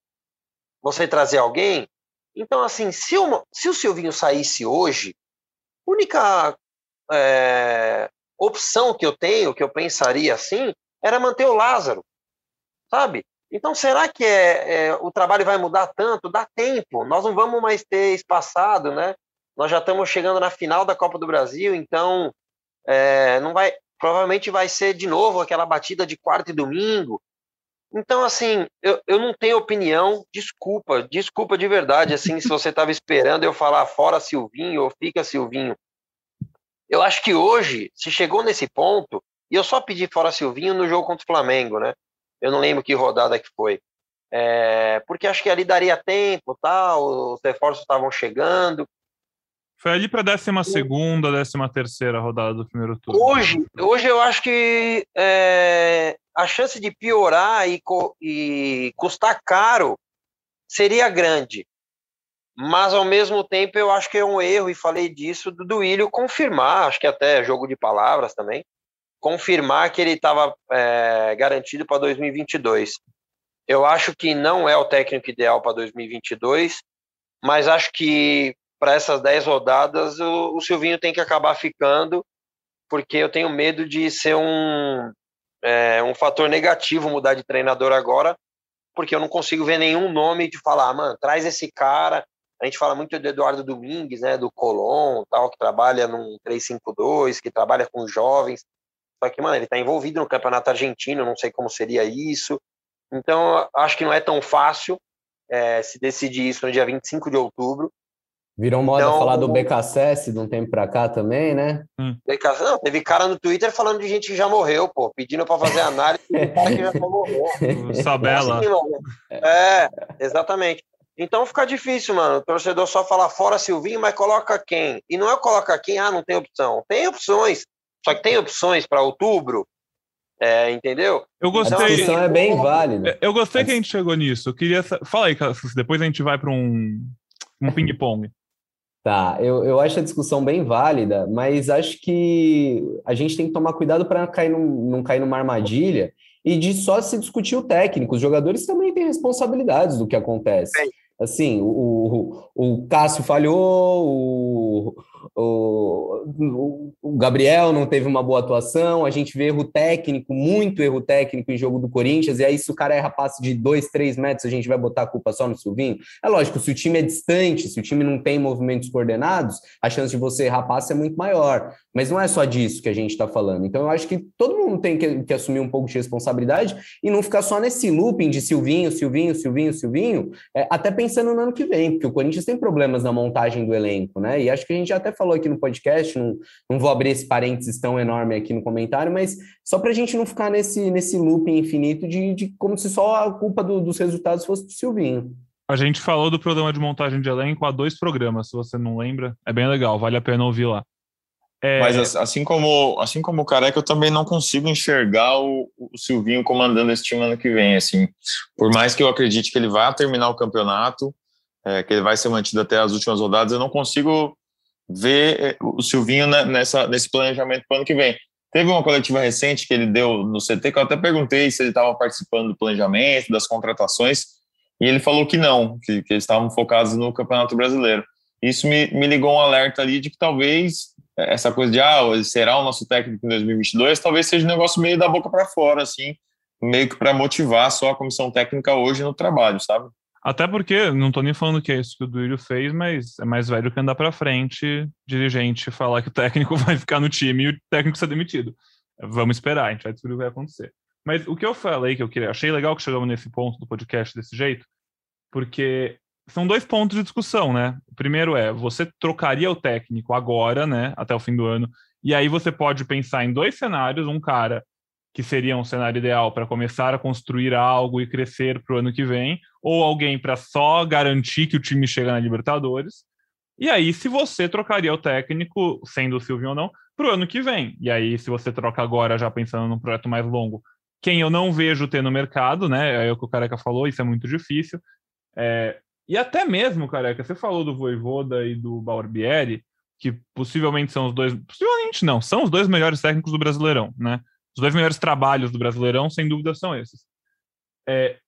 Você trazer alguém? Então, assim, se, uma, se o Silvinho saísse hoje, a única é, opção que eu tenho, que eu pensaria assim, era manter o Lázaro, sabe? Então, será que é, é, o trabalho vai mudar tanto? Dá tempo, nós não vamos mais ter espaçado, né? Nós já estamos chegando na final da Copa do Brasil, então é, não vai, provavelmente vai ser de novo aquela batida de quarta e domingo. Então, assim, eu, eu não tenho opinião, desculpa, desculpa de verdade, assim, se você estava esperando eu falar fora Silvinho ou fica Silvinho. Eu acho que hoje, se chegou nesse ponto, e eu só pedi fora Silvinho no jogo contra o Flamengo, né? Eu não lembro que rodada que foi. É, porque acho que ali daria tempo, tal, os reforços estavam chegando. Foi ali para a 12 segunda, 13 terceira rodada do primeiro turno. Hoje, hoje eu acho que é, a chance de piorar e, e custar caro seria grande. Mas, ao mesmo tempo, eu acho que é um erro, e falei disso, do Duílio confirmar, acho que até jogo de palavras também, confirmar que ele estava é, garantido para 2022. Eu acho que não é o técnico ideal para 2022, mas acho que para essas 10 rodadas, o, o, Silvinho tem que acabar ficando, porque eu tenho medo de ser um, é, um fator negativo mudar de treinador agora, porque eu não consigo ver nenhum nome de falar, ah, mano, traz esse cara. A gente fala muito do Eduardo Domingues, né, do Colom, tal, que trabalha num 352, que trabalha com jovens. Só que, mano, ele está envolvido no campeonato argentino, não sei como seria isso. Então, acho que não é tão fácil é, se decidir isso no dia 25 de outubro. Virou moda então, falar do BKSS de um tempo pra cá também, né? Hum. BKSS, não, teve cara no Twitter falando de gente que já morreu, pô, pedindo para fazer análise de cara que já morreu. Sabela. É, assim, é, exatamente. Então fica difícil, mano. O torcedor só fala fora Silvinho, mas coloca quem? E não é coloca quem, ah, não tem opção. Tem opções. Só que tem opções para outubro, é, entendeu? Eu gostei. A discussão é bem válida. Eu gostei que a gente chegou nisso. Eu queria. Fala aí, depois a gente vai para um, um ping-pong. Tá, eu, eu acho a discussão bem válida, mas acho que a gente tem que tomar cuidado para num, não cair numa armadilha e de só se discutir o técnico. Os jogadores também têm responsabilidades do que acontece. Assim, o, o, o Cássio falhou, o, o, o, Gabriel não teve uma boa atuação, a gente vê erro técnico, muito erro técnico em jogo do Corinthians, e aí se o cara erra passe de dois, três metros, a gente vai botar a culpa só no Silvinho? É lógico, se o time é distante, se o time não tem movimentos coordenados, a chance de você errar passe é muito maior. Mas não é só disso que a gente está falando. Então eu acho que todo mundo tem que, que, assumir um pouco de responsabilidade e não ficar só nesse looping de Silvinho, Silvinho, Silvinho, Silvinho, é, até pensando no ano que vem, porque o Corinthians tem problemas na montagem do elenco, né? E acho que a gente já até falou aqui no podcast, não, não vou abrir esse parênteses tão enorme aqui no comentário, mas só para a gente não ficar nesse, nesse looping infinito de, de como se só a culpa do, dos resultados fosse do Silvinho. A gente falou do programa de montagem de elenco há dois programas, se você não lembra. É bem legal, vale a pena ouvir lá. É... Mas assim como, assim como o Careca, eu também não consigo enxergar o, o, Silvinho comandando esse time ano que vem. Assim, por mais que eu acredite que ele vai terminar o campeonato, é, que ele vai ser mantido até as últimas rodadas, eu não consigo ver é, o Silvinho nessa, nesse planejamento para o ano que vem. Teve uma coletiva recente que ele deu no CT, que eu até perguntei se ele estava participando do planejamento, das contratações, e ele falou que não, que, que eles estavam focados no Campeonato Brasileiro. Isso me, me ligou um alerta ali de que talvez essa coisa de, ah, será o nosso técnico em 2022, talvez seja um negócio meio da boca para fora, assim, meio que para motivar só a comissão técnica hoje no trabalho, sabe? Até porque, não tô nem falando que é isso que o Duílio fez, mas é mais velho que andar para frente, dirigente falar que o técnico vai ficar no time e o técnico ser demitido. Vamos esperar, a gente vai descobrir o que vai acontecer. Mas o que eu falei que eu queria, achei legal que chegamos nesse ponto do podcast desse jeito, porque são dois pontos de discussão, né? O primeiro é, você trocaria o técnico agora, né, até o fim do ano, e aí você pode pensar em dois cenários, um cara que seria um cenário ideal para começar a construir algo e crescer para o ano que vem, ou alguém para só garantir que o time chega na Libertadores. E aí, se você trocaria o técnico, sendo o Silvio ou não, para o ano que vem. E aí, se você troca agora, já pensando num projeto mais longo, quem eu não vejo ter no mercado, né? É o que o Careca falou, isso é muito difícil. É, e até mesmo, Careca, você falou do Voivoda e do Barbieri, que possivelmente são os dois. Possivelmente não, são os dois melhores técnicos do Brasileirão, né? Os dois melhores trabalhos do Brasileirão, sem dúvida, são esses. É,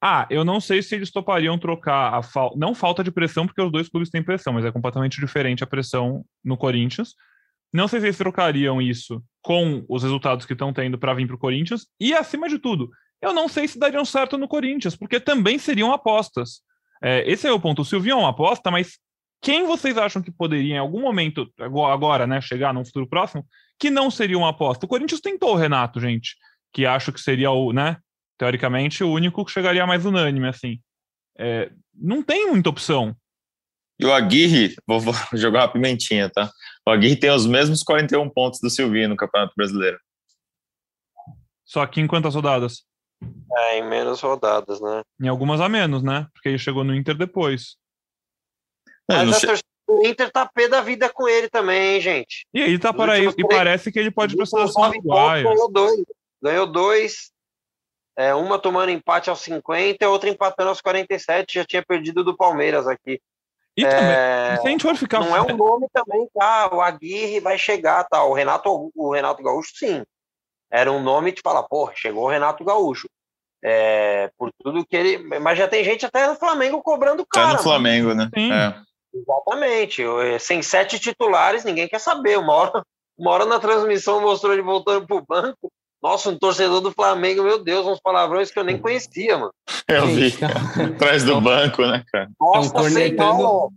ah, eu não sei se eles topariam trocar a. Não falta de pressão, porque os dois clubes têm pressão, mas é completamente diferente a pressão no Corinthians. Não sei se eles trocariam isso com os resultados que estão tendo para vir para o Corinthians. E, acima de tudo, eu não sei se dariam certo no Corinthians, porque também seriam apostas. É, esse é o ponto. O Silvinho é uma aposta, mas quem vocês acham que poderia, em algum momento, agora, né, chegar num futuro próximo, que não seria uma aposta. O Corinthians tentou o Renato, gente, que acho que seria o, né, teoricamente, o único que chegaria mais unânime, assim. É, não tem muita opção. E o Aguirre, vou, vou, jogar uma pimentinha, tá? O Aguirre tem os mesmos 41 pontos do Silvinho no Campeonato Brasileiro. Só que em quantas rodadas? É, em menos rodadas, né? Em algumas a menos, né? Porque ele chegou no Inter depois. Mas a torcida o Inter tá pé da vida com ele também, hein, gente. E aí tá para aí, e parece que ele pode ir para a seleção Ganhou dois. Ganhou dois. É, uma tomando empate aos 50 e outra empatando aos 47. Já tinha perdido do Palmeiras aqui. E é, também, se a gente for ficar... Não é um nome também, tá? O Aguirre vai chegar, tá? O Renato, o Renato Gaúcho, sim. Era um nome de falar, pô, chegou o Renato Gaúcho. É, por tudo que ele. Mas já tem gente até no Flamengo cobrando cara. Até no Flamengo, né? Sim. É. Exatamente. Eh, sem sete titulares, ninguém quer saber. Uma hora, uma hora na transmissão mostrou ele voltando pro banco. Nossa, um torcedor do Flamengo, meu Deus, uns palavrões que eu nem conhecia, mano. Eu vi. Atrás do banco, né, cara? Nossa, cornetando,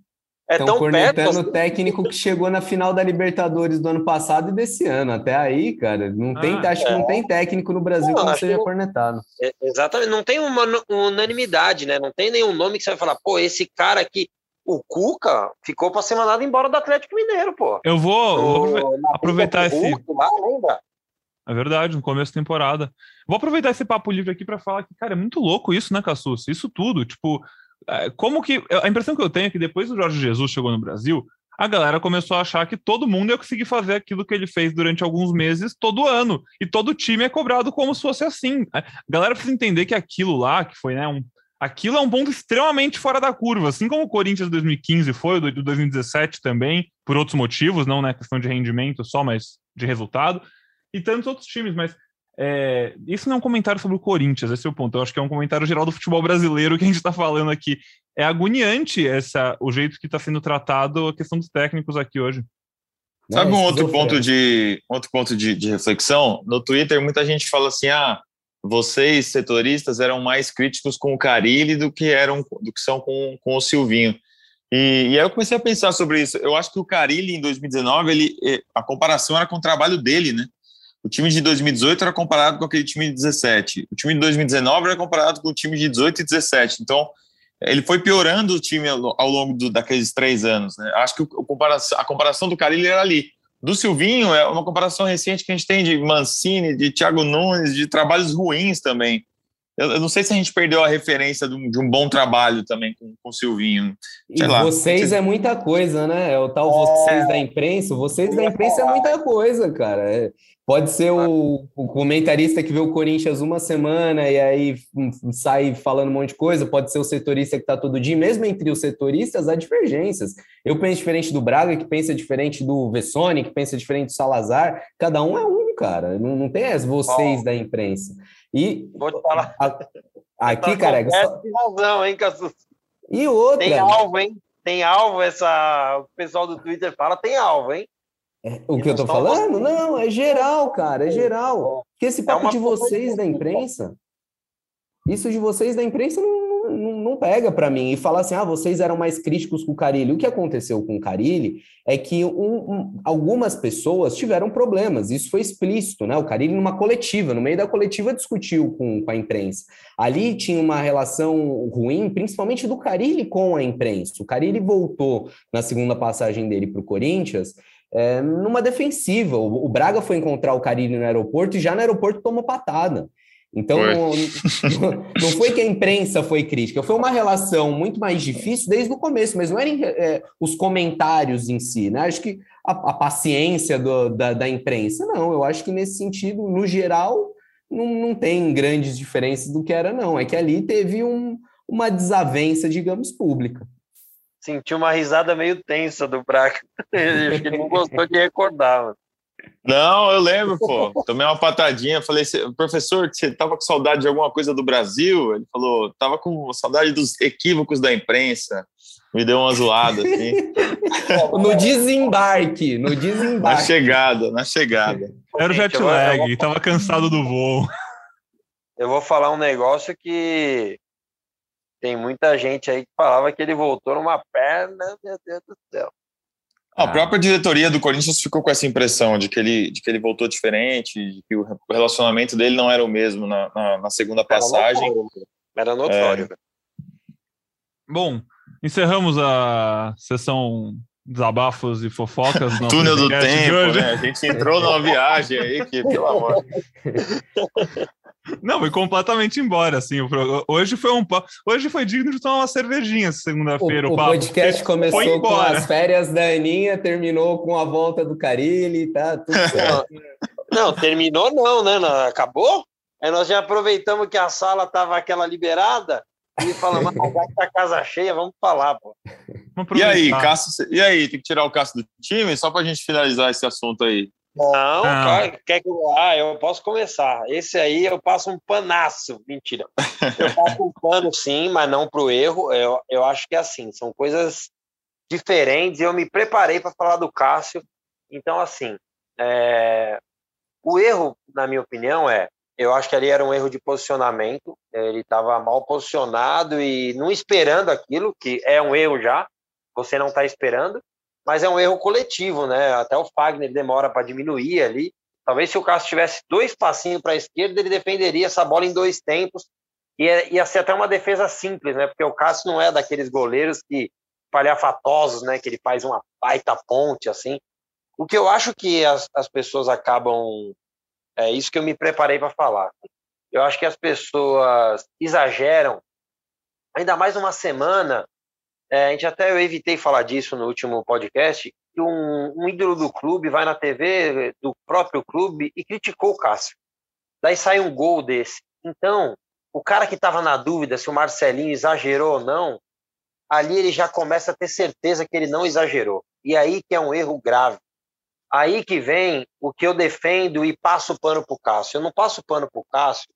é tão cornetando perto. o técnico que chegou na final da Libertadores do ano passado e desse ano. Até aí, cara, não tem, ah, acho é. que não tem técnico no Brasil não, que seja que, cornetado. É, exatamente, não tem uma unanimidade, né? Não tem nenhum nome que você vai falar, pô, esse cara aqui o Cuca ficou para ser mandado embora do Atlético Mineiro, pô. Eu vou, vou aproveitar esse. Hulk, lá, lembra? É verdade, no começo da temporada. Vou aproveitar esse papo livre aqui para falar que, cara, é muito louco isso, né, Cassus? Isso tudo, tipo, é, como que. A impressão que eu tenho é que depois do Jorge Jesus chegou no Brasil, a galera começou a achar que todo mundo ia conseguir fazer aquilo que ele fez durante alguns meses todo ano. E todo time é cobrado como se fosse assim. A galera precisa entender que aquilo lá, que foi né, um, aquilo é um ponto extremamente fora da curva, assim como o Corinthians de 2015 foi, o de 2017 também, por outros motivos, não né, questão de rendimento só, mas de resultado, e tantos outros times, mas é, isso não é um comentário sobre o Corinthians, esse é o ponto. Eu acho que é um comentário geral do futebol brasileiro que a gente está falando aqui. É agoniante essa, o jeito que está sendo tratado a questão dos técnicos aqui hoje. Sabe um outro ponto de outro ponto de, de reflexão? No Twitter, muita gente fala assim: ah, vocês, setoristas, eram mais críticos com o Carilli do que eram do que são com, com o Silvinho. E, e, aí eu comecei a pensar sobre isso. Eu acho que o Carilli, em 2019, ele, eh, a comparação era com o trabalho dele, né? O time de 2018 era comparado com aquele time de 17. O time de 2019 era comparado com o time de 18 e 17. Então, ele foi piorando o time ao longo do, daqueles três anos. Né? Acho que a comparação do Carilli era ali. Do Silvinho é uma comparação recente que a gente tem de Mancini, de Thiago Nunes, de trabalhos ruins também. Eu, não sei se a gente perdeu a referência de um, de um bom trabalho também com, com o Silvinho. Sei e lá, vocês é muita coisa, né? É o tal vocês da imprensa. Vocês da imprensa é muita coisa, cara. É, pode ser o, o, comentarista que vê o Corinthians uma semana e aí sai falando um monte de coisa. Pode ser o setorista que está todo dia. Mesmo entre os setoristas, há divergências. Eu penso diferente do Braga, que pensa diferente do Vessone, que pensa diferente do Salazar. Cada um é um, cara. Não, não tem as vocês da imprensa. E Vou te falar. Aqui, cara. É só... razão, hein, Cassus? E outra. Tem alvo, hein? Tem alvo, essa. O pessoal do Twitter fala, tem alvo, hein? É, o e que eu tô falando? Vocês. Não, é geral, cara, é geral. Porque esse é papo é de vocês da imprensa, isso de vocês da imprensa não, não, não pega para mim. E falar assim, ah, vocês eram mais críticos com o Carilli. O que aconteceu com o Carilli é que um, um, algumas pessoas tiveram problemas, isso foi explícito, né? O Carilli, numa coletiva, no meio da coletiva, discutiu com, com a imprensa. Ali tinha uma relação ruim, principalmente do Carilli com a imprensa. O Carilli voltou na segunda passagem dele para o Corinthians é, numa defensiva. O, Braga foi encontrar o Carilli no aeroporto e já no aeroporto tomou patada. Então, não, não, foi que a imprensa foi crítica, foi uma relação muito mais difícil desde o começo, mas não eram é, os comentários em si, né? Acho que a, a paciência do, da, da, imprensa, não. Eu acho que nesse sentido, no geral, não, não tem grandes diferenças do que era, não. É que ali teve um, uma desavença, digamos, pública. Senti uma risada meio tensa do Braga. Acho que ele não gostou de recordar. Mano. Não, eu lembro, pô. Tomei uma patadinha. Falei, professor, você tava com saudade de alguma coisa do Brasil? Ele falou, tava com saudade dos equívocos da imprensa. Me deu uma zoada, assim. no desembarque, no desembarque. Na chegada, na chegada. Era o jet lag, tava cansado do voo. Eu vou falar um negócio que tem muita gente aí que falava que ele voltou numa perna, meu Deus do céu. A própria diretoria do Corinthians ficou com essa impressão de que ele, de que ele voltou diferente, de que o relacionamento dele não era o mesmo na, na, na segunda passagem. Era notório. É... Bom, encerramos a sessão desabafos e fofocas. Túnel do tempo, né? A gente entrou numa viagem aí que, pelo amor. Não, foi completamente embora, assim. Hoje foi um hoje foi digno de tomar uma cervejinha segunda-feira. O, o, o podcast começou com as férias da Aninha, terminou com a volta do Carilli, tá tudo certo. Não, terminou não, né? Não, acabou? Aí nós já aproveitamos que a sala tava aquela liberada e falamos, ah, já que tá casa cheia, vamos falar, pô. E aí, Cássio, e aí, tem que tirar o Cássio do time só pra gente finalizar esse assunto aí. Não, cara, quer que eu... Ah, eu posso começar. Esse aí eu passo um panaço. Mentira. Eu passo um pano, sim, mas não para o erro. Eu, eu acho que é assim, são coisas diferentes. Eu me preparei para falar do Cássio. Então, assim, é... o erro, na minha opinião, é. Eu acho que ali era um erro de posicionamento. Ele estava mal posicionado e não esperando aquilo, que é um erro já. Você não está esperando mas é um erro coletivo, né? Até o Fagner demora para diminuir ali. Talvez se o Cássio tivesse dois passinhos para a esquerda, ele defenderia essa bola em dois tempos. E é, ia ser até uma defesa simples, né? Porque o Cássio não é daqueles goleiros que palhafatosos, né? Que ele faz uma baita ponte assim. O que eu acho que as, as pessoas acabam é isso que eu me preparei para falar. Eu acho que as pessoas exageram, ainda mais uma semana é, a gente até eu evitei falar disso no último podcast, que um, um, ídolo do clube vai na TV do próprio clube e criticou o Cássio. Daí sai um gol desse. Então, o cara que estava na dúvida se o Marcelinho exagerou ou não, ali ele já começa a ter certeza que ele não exagerou. E aí que é um erro grave. Aí que vem o que eu defendo e passo o pano para o Cássio. Eu não passo o pano para o Cássio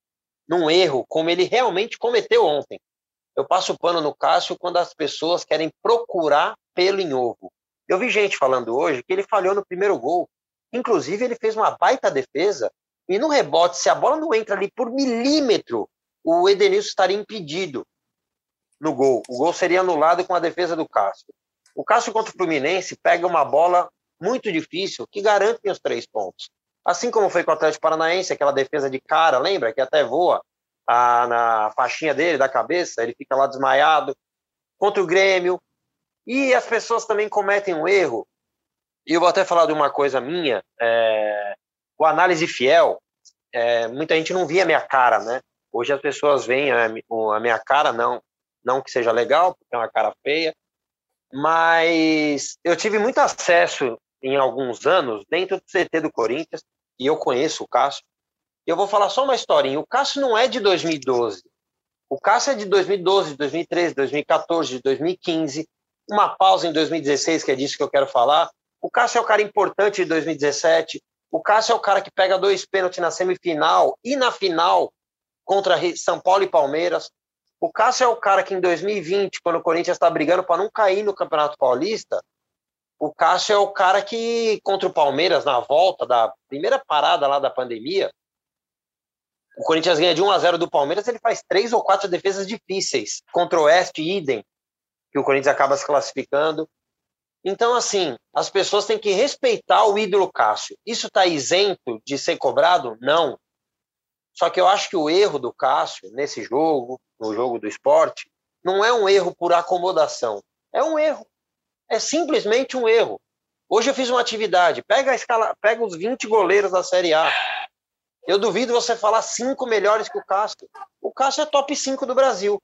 num erro como ele realmente cometeu ontem. Eu passo o pano no Cássio quando as pessoas querem procurar pelo em ovo. Eu vi gente falando hoje que ele falhou no primeiro gol. Inclusive, ele fez uma baita defesa e no rebote, se a bola não entra ali por milímetro, o Edenilson estaria impedido no gol. O gol seria anulado com a defesa do Cássio. O Cássio contra o Fluminense pega uma bola muito difícil que garante os três pontos. Assim como foi com o Atlético Paranaense, aquela defesa de cara, lembra? Que até voa a, na faixinha dele, da cabeça, ele fica lá desmaiado, contra o Grêmio. E as pessoas também cometem um erro, e eu vou até falar de uma coisa minha, é, o análise fiel, é, muita gente não via minha cara, né? Hoje as pessoas veem a, a minha cara, não, não que seja legal, porque é uma cara feia, mas eu tive muito acesso em alguns anos dentro do CT do Corinthians, e eu conheço o Cássio. Eu vou falar só uma historinha. O Cássio não é de 2012. O Cássio é de 2012, 2013, 2014, 2015. Uma pausa em 2016, que é disso que eu quero falar. O Cássio é o cara importante de 2017. O Cássio é o cara que pega dois pênaltis na semifinal e na final contra São Paulo e Palmeiras. O Cássio é o cara que em 2020, quando o Corinthians está brigando para não cair no Campeonato Paulista, o Cássio é o cara que, contra o Palmeiras, na volta da primeira parada lá da pandemia, o Corinthians ganha de 1 a 0 do Palmeiras, ele faz três ou quatro defesas difíceis. Contra o Oeste, idem, que o Corinthians acaba se classificando. Então, assim, as pessoas têm que respeitar o ídolo Cássio. Isso está isento de ser cobrado? Não. Só que eu acho que o erro do Cássio nesse jogo, no jogo do esporte, não é um erro por acomodação. É um erro. É simplesmente um erro. Hoje eu fiz uma atividade. Pega a escala, pega os 20 goleiros da Série A. Eu duvido você falar cinco melhores que o Cássio. O Cássio é top 5 do Brasil.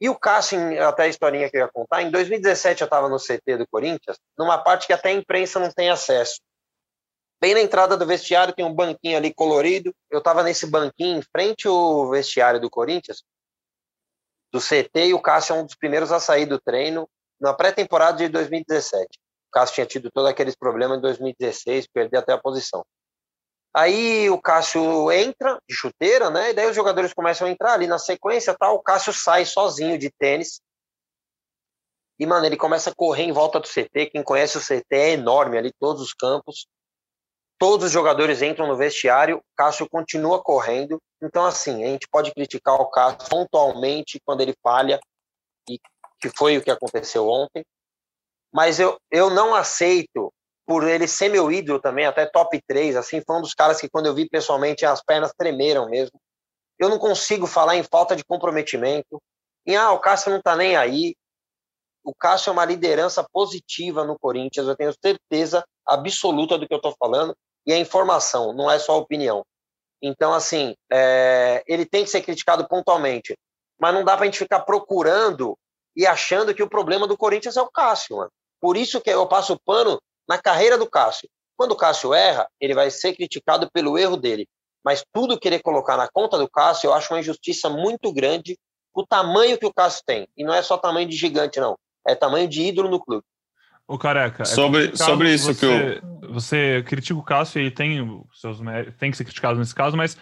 E o Cássio, até a historinha que eu ia contar, em 2017 eu estava no CT do Corinthians, numa parte que até a imprensa não tem acesso. Bem na entrada do vestiário tem um banquinho ali colorido. Eu estava nesse banquinho em frente ao vestiário do Corinthians, do CT, e o Cássio é um dos primeiros a sair do treino na pré-temporada de 2017. O Cássio tinha tido todos aqueles problemas em 2016, perdeu até a posição. Aí o Cássio entra de chuteira, né? E daí os jogadores começam a entrar ali na sequência, tal. O Cássio sai sozinho de tênis. E, mano, ele começa a correr em volta do CT. Quem conhece o CT é enorme ali, todos os campos todos os jogadores entram no vestiário, o Cássio continua correndo. Então, assim, a gente pode criticar o Cássio pontualmente quando ele falha, e que foi o que aconteceu ontem. Mas eu, eu não aceito, por ele ser meu ídolo também, até top 3, assim, foi um dos caras que quando eu vi pessoalmente as pernas tremeram mesmo. Eu não consigo falar em falta de comprometimento, em ah, o Cássio não tá nem aí. O Cássio é uma liderança positiva no Corinthians, eu tenho certeza absoluta do que eu estou falando e a informação, não é só opinião. Então, assim, é, ele tem que ser criticado pontualmente, mas não dá para a gente ficar procurando e achando que o problema do Corinthians é o Cássio, mano. Por isso que eu passo pano na carreira do Cássio. Quando o Cássio erra, ele vai ser criticado pelo erro dele. Mas tudo querer colocar na conta do Cássio, eu acho uma injustiça muito grande o tamanho que o Cássio tem. E não é só tamanho de gigante, não. É tamanho de ídolo no clube. O careca. É sobre, sobre isso você, que eu. Você critica o Cássio e tem seus tem que ser criticado nesse caso, mas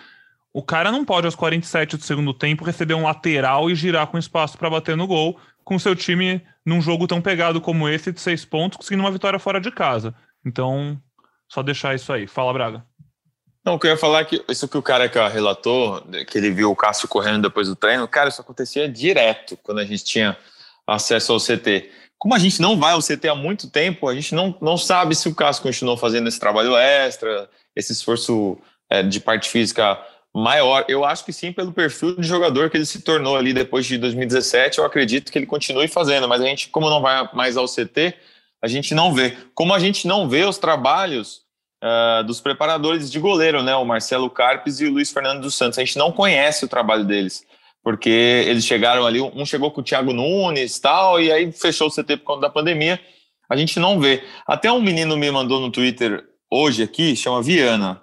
o cara não pode, aos 47 do segundo tempo, receber um lateral e girar com espaço para bater no gol, com seu time num jogo tão pegado como esse, de seis pontos, conseguindo uma vitória fora de casa. Então, só deixar isso aí. Fala, Braga. Não, o que eu ia falar é que isso que o careca relatou, que ele viu o Cássio correndo depois do treino, cara, isso acontecia direto quando a gente tinha acesso ao CT como a gente não vai ao CT há muito tempo, a gente não, não sabe se o Cássio continuou fazendo esse trabalho extra, esse esforço é, de parte física maior. Eu acho que sim, pelo perfil de jogador que ele se tornou ali depois de 2017, eu acredito que ele continue fazendo, mas a gente, como não vai mais ao CT, a gente não vê. Como a gente não vê os trabalhos uh, dos preparadores de goleiro, né? O Marcelo Carpes e o Luiz Fernando dos Santos. A gente não conhece o trabalho deles porque eles chegaram ali, um chegou com o Thiago Nunes tal, e aí fechou o CT por conta da pandemia. A gente não vê. Até um menino me mandou no Twitter hoje aqui, chama Viana,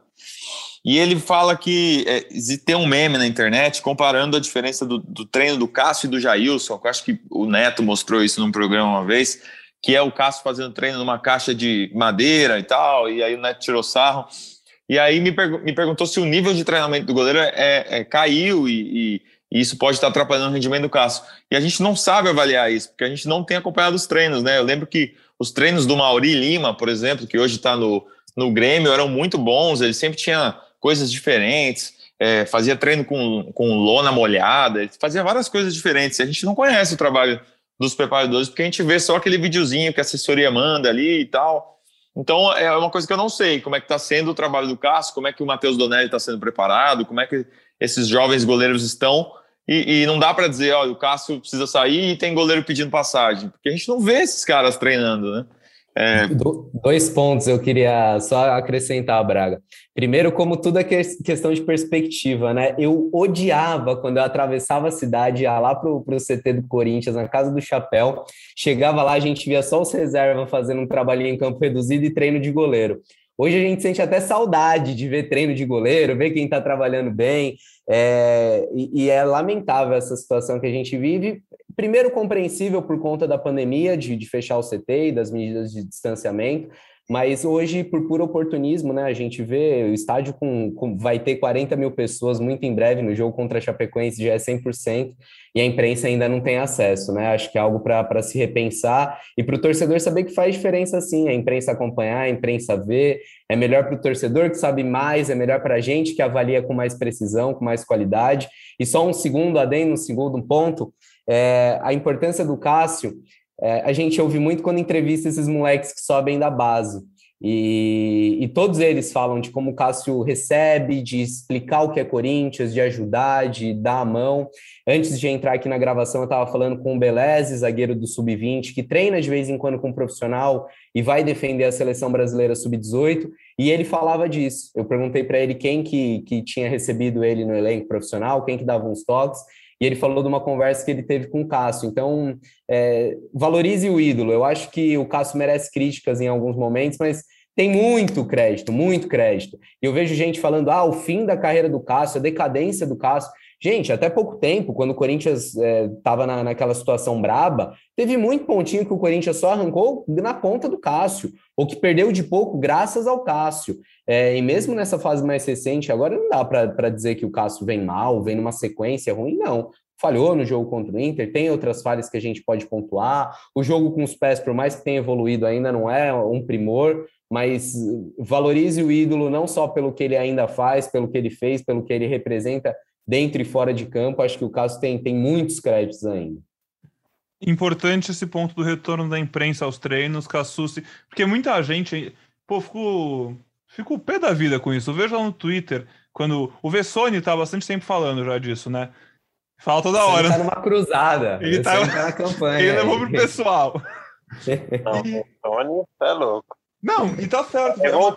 e ele fala que é, tem um meme na internet comparando a diferença do, do, treino do Cássio e do Jailson, que eu acho que o Neto mostrou isso num programa uma vez, que é o Cássio fazendo treino numa caixa de madeira e tal, e aí o Neto tirou sarro. E aí me, pergu me perguntou se o nível de treinamento do goleiro é, é caiu e, e e isso pode estar atrapalhando o rendimento do Cássio. E a gente não sabe avaliar isso, porque a gente não tem acompanhado os treinos, né? Eu lembro que os treinos do Mauri Lima, por exemplo, que hoje está no, no Grêmio, eram muito bons, ele sempre tinha coisas diferentes, é, fazia treino com, com lona molhada, fazia várias coisas diferentes. A gente não conhece o trabalho dos preparadores, porque a gente vê só aquele videozinho que a assessoria manda ali e tal. Então é uma coisa que eu não sei, como é que está sendo o trabalho do Cássio, como é que o Matheus Donelli está sendo preparado, como é que esses jovens goleiros estão. E, e não dá para dizer, olha, o Cássio precisa sair e tem goleiro pedindo passagem, porque a gente não vê esses caras treinando, né? É... Dois pontos eu queria só acrescentar, Braga. Primeiro, como tudo é questão de perspectiva, né? Eu odiava quando eu atravessava a cidade, ia lá pro, pro CT do Corinthians, na Casa do Chapéu, chegava lá, a gente via só os reservas fazendo um trabalhinho em campo reduzido e treino de goleiro. Hoje a gente sente até saudade de ver treino de goleiro, ver quem está trabalhando bem, é, e, e, é lamentável essa situação que a gente vive. Primeiro, compreensível por conta da pandemia, de, de fechar o CT e das medidas de distanciamento, mas hoje, por puro oportunismo, né, a gente vê o estádio com, com, vai ter 40 mil pessoas muito em breve no jogo contra a Chapecoense, já é 100%, e a imprensa ainda não tem acesso, né? Acho que é algo para se repensar e para o torcedor saber que faz diferença sim, a imprensa acompanhar, a imprensa ver, é melhor para o torcedor que sabe mais, é melhor para a gente que avalia com mais precisão, com mais qualidade. E só um segundo adendo, um segundo ponto, é, a importância do Cássio é, a gente ouve muito quando entrevista esses moleques que sobem da base. E, e, todos eles falam de como o Cássio recebe, de explicar o que é Corinthians, de ajudar, de dar a mão. Antes de entrar aqui na gravação, eu estava falando com o Beleze, zagueiro do Sub-20, que treina de vez em quando com um profissional e vai defender a seleção brasileira Sub-18, e ele falava disso. Eu perguntei para ele quem que, que tinha recebido ele no elenco profissional, quem que dava uns toques, e ele falou de uma conversa que ele teve com o Cássio. Então, é, valorize o ídolo. Eu acho que o Cássio merece críticas em alguns momentos, mas tem muito crédito, muito crédito. E eu vejo gente falando, ah, o fim da carreira do Cássio, a decadência do Cássio. Gente, até pouco tempo, quando o Corinthians estava é, na, naquela situação braba, teve muito pontinho que o Corinthians só arrancou na ponta do Cássio, ou que perdeu de pouco graças ao Cássio. É, e mesmo nessa fase mais recente, agora não dá para dizer que o Cássio vem mal, vem numa sequência ruim, não. Falhou no jogo contra o Inter, tem outras falhas que a gente pode pontuar. O jogo com os pés, por mais que tenha evoluído, ainda não é um primor, mas valorize o ídolo não só pelo que ele ainda faz, pelo que ele fez, pelo que ele representa dentro e fora de campo, acho que o caso tem, tem muitos créditos ainda. Importante esse ponto do retorno da imprensa aos treinos, Cassucci, porque muita gente, pô, ficou, fico o pé da vida com isso. Eu vejo lá no Twitter, quando o Vessone tá bastante tempo falando já disso, né? Fala toda hora. Ele tá numa cruzada. Ele tá, tá na campanha. Ele levou pro pessoal. Não, o Vessone é louco. Não, e tá certo. É, uma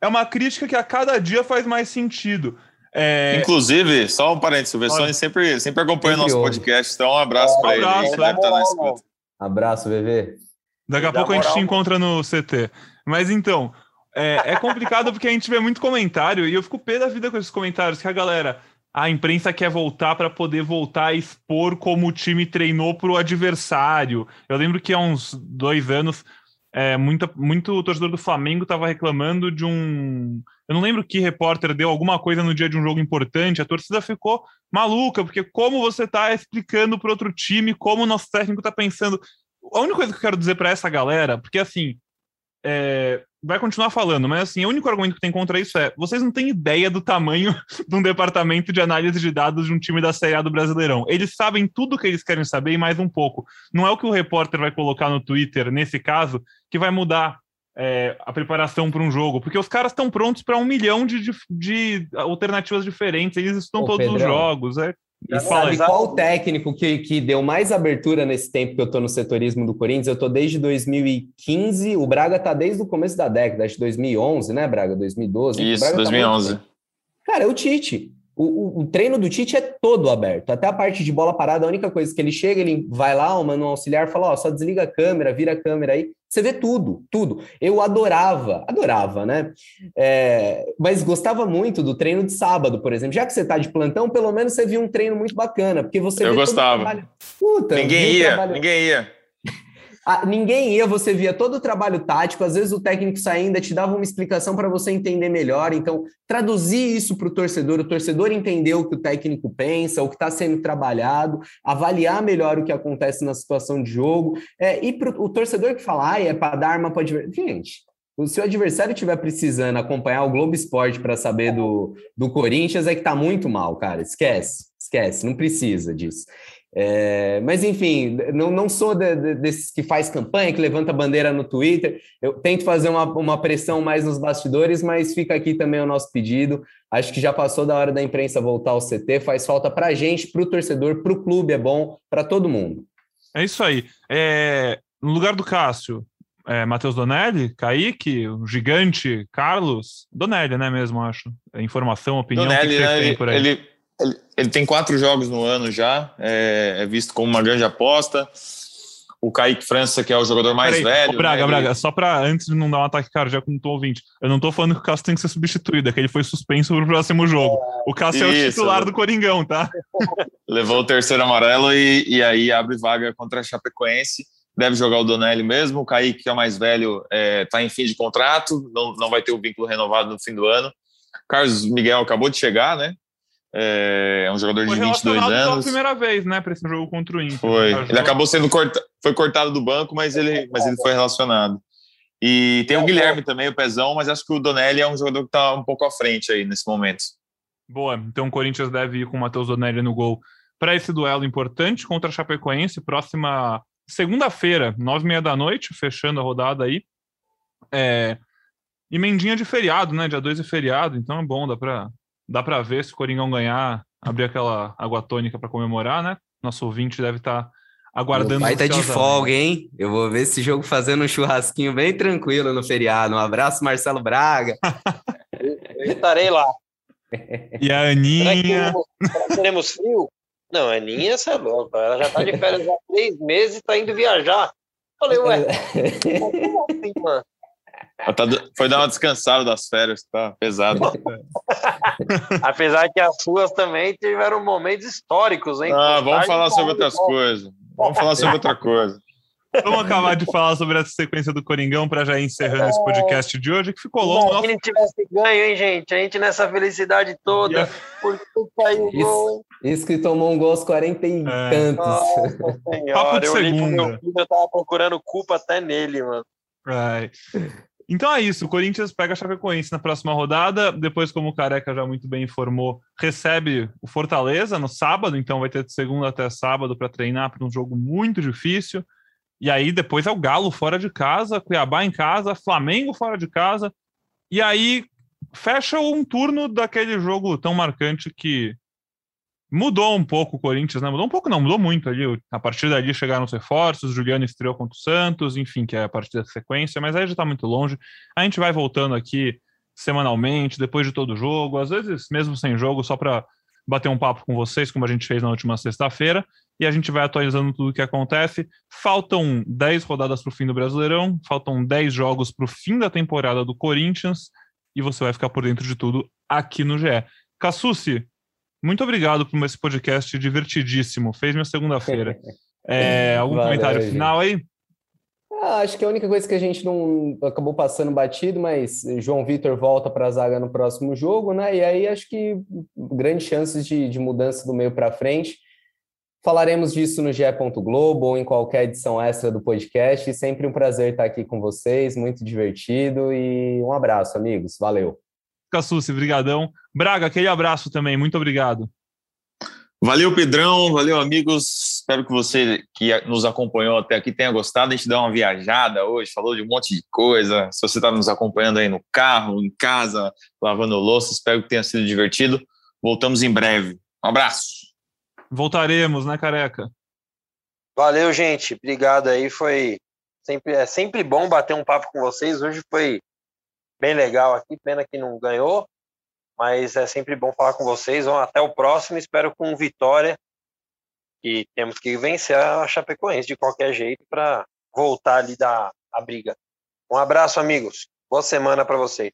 é uma crítica que a cada dia faz mais sentido. É... Inclusive, só um parênteses, o Vessone sempre, sempre acompanha sempre nosso ouve. podcast, então um abraço para ele. Abraço, deve estar na escuta. Abraço, VV. Daqui a pouco a gente te encontra no CT. Mas então, é, é complicado porque a gente vê muito comentário e eu fico pé da vida com esses comentários que a galera, a imprensa quer voltar para poder voltar a expor como o time treinou para o adversário. Eu lembro que há uns dois anos, é, muita, muito torcedor do Flamengo estava reclamando de um eu não lembro que repórter deu alguma coisa no dia de um jogo importante, a torcida ficou maluca, porque como você está explicando para outro time como o nosso técnico está pensando. A única coisa que eu quero dizer para essa galera, porque assim, é, vai continuar falando, mas assim, o único argumento que tem contra isso é: vocês não têm ideia do tamanho de um departamento de análise de dados de um time da Série A do Brasileirão. Eles sabem tudo o que eles querem saber e mais um pouco. Não é o que o repórter vai colocar no Twitter, nesse caso, que vai mudar é, a preparação para um jogo, porque os caras estão prontos para um milhão de, de, de, alternativas diferentes, eles estão Ô, todos Pedrão, os jogos. É, e sabe qual o técnico que, que deu mais abertura nesse tempo que eu estou no setorismo do Corinthians? Eu estou desde 2015, o Braga está desde o começo da década, acho 2011, né, Braga? 2012. Isso, 2011. Tá Cara, é o Tite. O, o, o, treino do Tite é todo aberto. Até a parte de bola parada, a única coisa que ele chega, ele vai lá, o mano auxiliar fala: Ó, só desliga a câmera, vira a câmera aí. Você vê tudo, tudo. Eu adorava, adorava, né? É, mas gostava muito do treino de sábado, por exemplo. Já que você tá de plantão, pelo menos você viu um treino muito bacana, porque você. Eu gostava. Puta, ninguém ia, trabalho... ninguém ia. Ninguém ia, você via todo o trabalho tático, às vezes o técnico saindo te dava uma explicação para você entender melhor. Então, traduzir isso para o torcedor, o torcedor entender o que o técnico pensa, o que está sendo trabalhado, avaliar melhor o que acontece na situação de jogo. É, e para o torcedor que fala, ah, é para dar arma para Gente, se o adversário estiver precisando acompanhar o Globo Esporte para saber do, do Corinthians, é que está muito mal, cara. Esquece, esquece, não precisa disso. É, mas enfim, não, não sou de, de, desses que faz campanha, que levanta bandeira no Twitter. Eu tento fazer uma, uma pressão mais nos bastidores, mas fica aqui também o nosso pedido. Acho que já passou da hora da imprensa voltar ao CT, faz falta para a gente, para o torcedor, para o clube, é bom, para todo mundo. É isso aí. É, no lugar do Cássio, é, Matheus Donelli, Kaique, o gigante Carlos. Donelli, né, mesmo, acho. É informação, opinião. Donelli, que né, ele, ele, ele, ele, tem quatro jogos no ano já, é, é visto como uma grande aposta o Kaique França, que é o jogador mais Peraí, velho. Braga, né? Braga, só para antes de não dar um ataque cardíaco no ouvinte, eu não tô falando que o Cássio tem que ser substituído, é que ele foi suspenso pro próximo jogo. O Cássio Isso, é o titular do Coringão, tá? Levou o terceiro amarelo e, e aí abre vaga contra a Chapecoense. Deve jogar o Donelli mesmo. O Kaique, que é o mais velho, é, tá em fim de contrato, não, não vai ter o vínculo renovado no fim do ano. Carlos Miguel acabou de chegar, né? É, um jogador foi de 22 anos. Pela primeira vez, né, para esse jogo contra o Inter. Foi. Ele acabou sendo cortado, foi cortado do banco, mas ele, mas ele foi relacionado. E tem o Guilherme também, o Pezão, mas acho que o Donelli é um jogador que está um pouco à frente aí nesse momento. Boa. Então o Corinthians deve ir com o Matheus Donelli no gol para esse duelo importante contra a Chapecoense, próxima segunda-feira, nove e meia da noite, fechando a rodada aí. É... Emendinha de feriado, né? Dia 2 é feriado, então é bom, dá para Dá para ver se o Coringão ganhar, abrir aquela água tônica para comemorar, né? Nosso ouvinte deve estar tá aguardando. Vai tá de folga, hein? Eu vou ver esse jogo fazendo um churrasquinho bem tranquilo no feriado. Um abraço, Marcelo Braga. Eu estarei lá. E a Aninha. Será que teremos frio? Não, a Aninha, você é louco. Ela já tá de férias há três meses e tá indo viajar. Falei, ué, como assim, mano? Tá, foi dar uma descansada das férias, tá pesado. Apesar que as suas também tiveram momentos históricos, hein? Ah, vamos falar sobre outras coisas. Vamos falar sobre outra coisa. Vamos acabar de falar sobre essa sequência do Coringão para já ir encerrando esse podcast de hoje, que ficou longo. Se a gente tivesse ganho, hein, gente? A gente nessa felicidade toda. Yeah. Porque saiu isso, gol. Isso que tomou um gol aos 40 e é. tantos. Nossa Papo de eu segunda. Meu filho, eu tava procurando culpa até nele, mano. Right. Então é isso, o Corinthians pega a Chapecoense na próxima rodada, depois, como o Careca já muito bem informou, recebe o Fortaleza no sábado, então vai ter de segunda até sábado para treinar para um jogo muito difícil. E aí depois é o Galo fora de casa, Cuiabá em casa, Flamengo fora de casa. E aí fecha um turno daquele jogo tão marcante que Mudou um pouco o Corinthians, né? Mudou um pouco, não, mudou muito ali. A partir dali chegaram os reforços, Juliano estreou contra o Santos, enfim, que é a partir da sequência, mas aí já tá muito longe. A gente vai voltando aqui semanalmente, depois de todo jogo, às vezes mesmo sem jogo, só para bater um papo com vocês, como a gente fez na última sexta-feira, e a gente vai atualizando tudo o que acontece. Faltam 10 rodadas para o fim do Brasileirão, faltam 10 jogos para o fim da temporada do Corinthians, e você vai ficar por dentro de tudo aqui no GE. Cassucci, muito obrigado por esse podcast divertidíssimo. Fez minha segunda-feira. É, algum Valeu, comentário gente. final aí? Ah, acho que a única coisa que a gente não acabou passando batido, mas João Vitor volta para a zaga no próximo jogo, né? E aí acho que grandes chances de, de mudança do meio para frente. Falaremos disso no GE. Globo ou em qualquer edição extra do podcast. E sempre um prazer estar aqui com vocês, muito divertido. E um abraço, amigos. Valeu. Cassucci, brigadão. Braga, aquele abraço também, muito obrigado. Valeu, Pedrão, valeu, amigos. Espero que você que nos acompanhou até aqui tenha gostado. A gente deu uma viajada hoje, falou de um monte de coisa. Se você está nos acompanhando aí no carro, em casa, lavando louça, espero que tenha sido divertido. Voltamos em breve. Um abraço. Voltaremos, né, careca? Valeu, gente. Obrigado aí. Foi sempre é sempre bom bater um papo com vocês. Hoje foi bem legal aqui, pena que não ganhou, mas é sempre bom falar com vocês. Vamos até o próximo, espero com vitória. E temos que vencer a Chapecoense de qualquer jeito para voltar ali da a briga. Um abraço, amigos. Boa semana para vocês.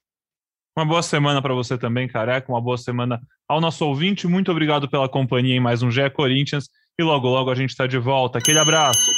Uma boa semana para você também, careca. Uma boa semana ao nosso ouvinte. Muito obrigado pela companhia em mais um GE Corinthians. E logo, logo a gente está de volta. Aquele abraço.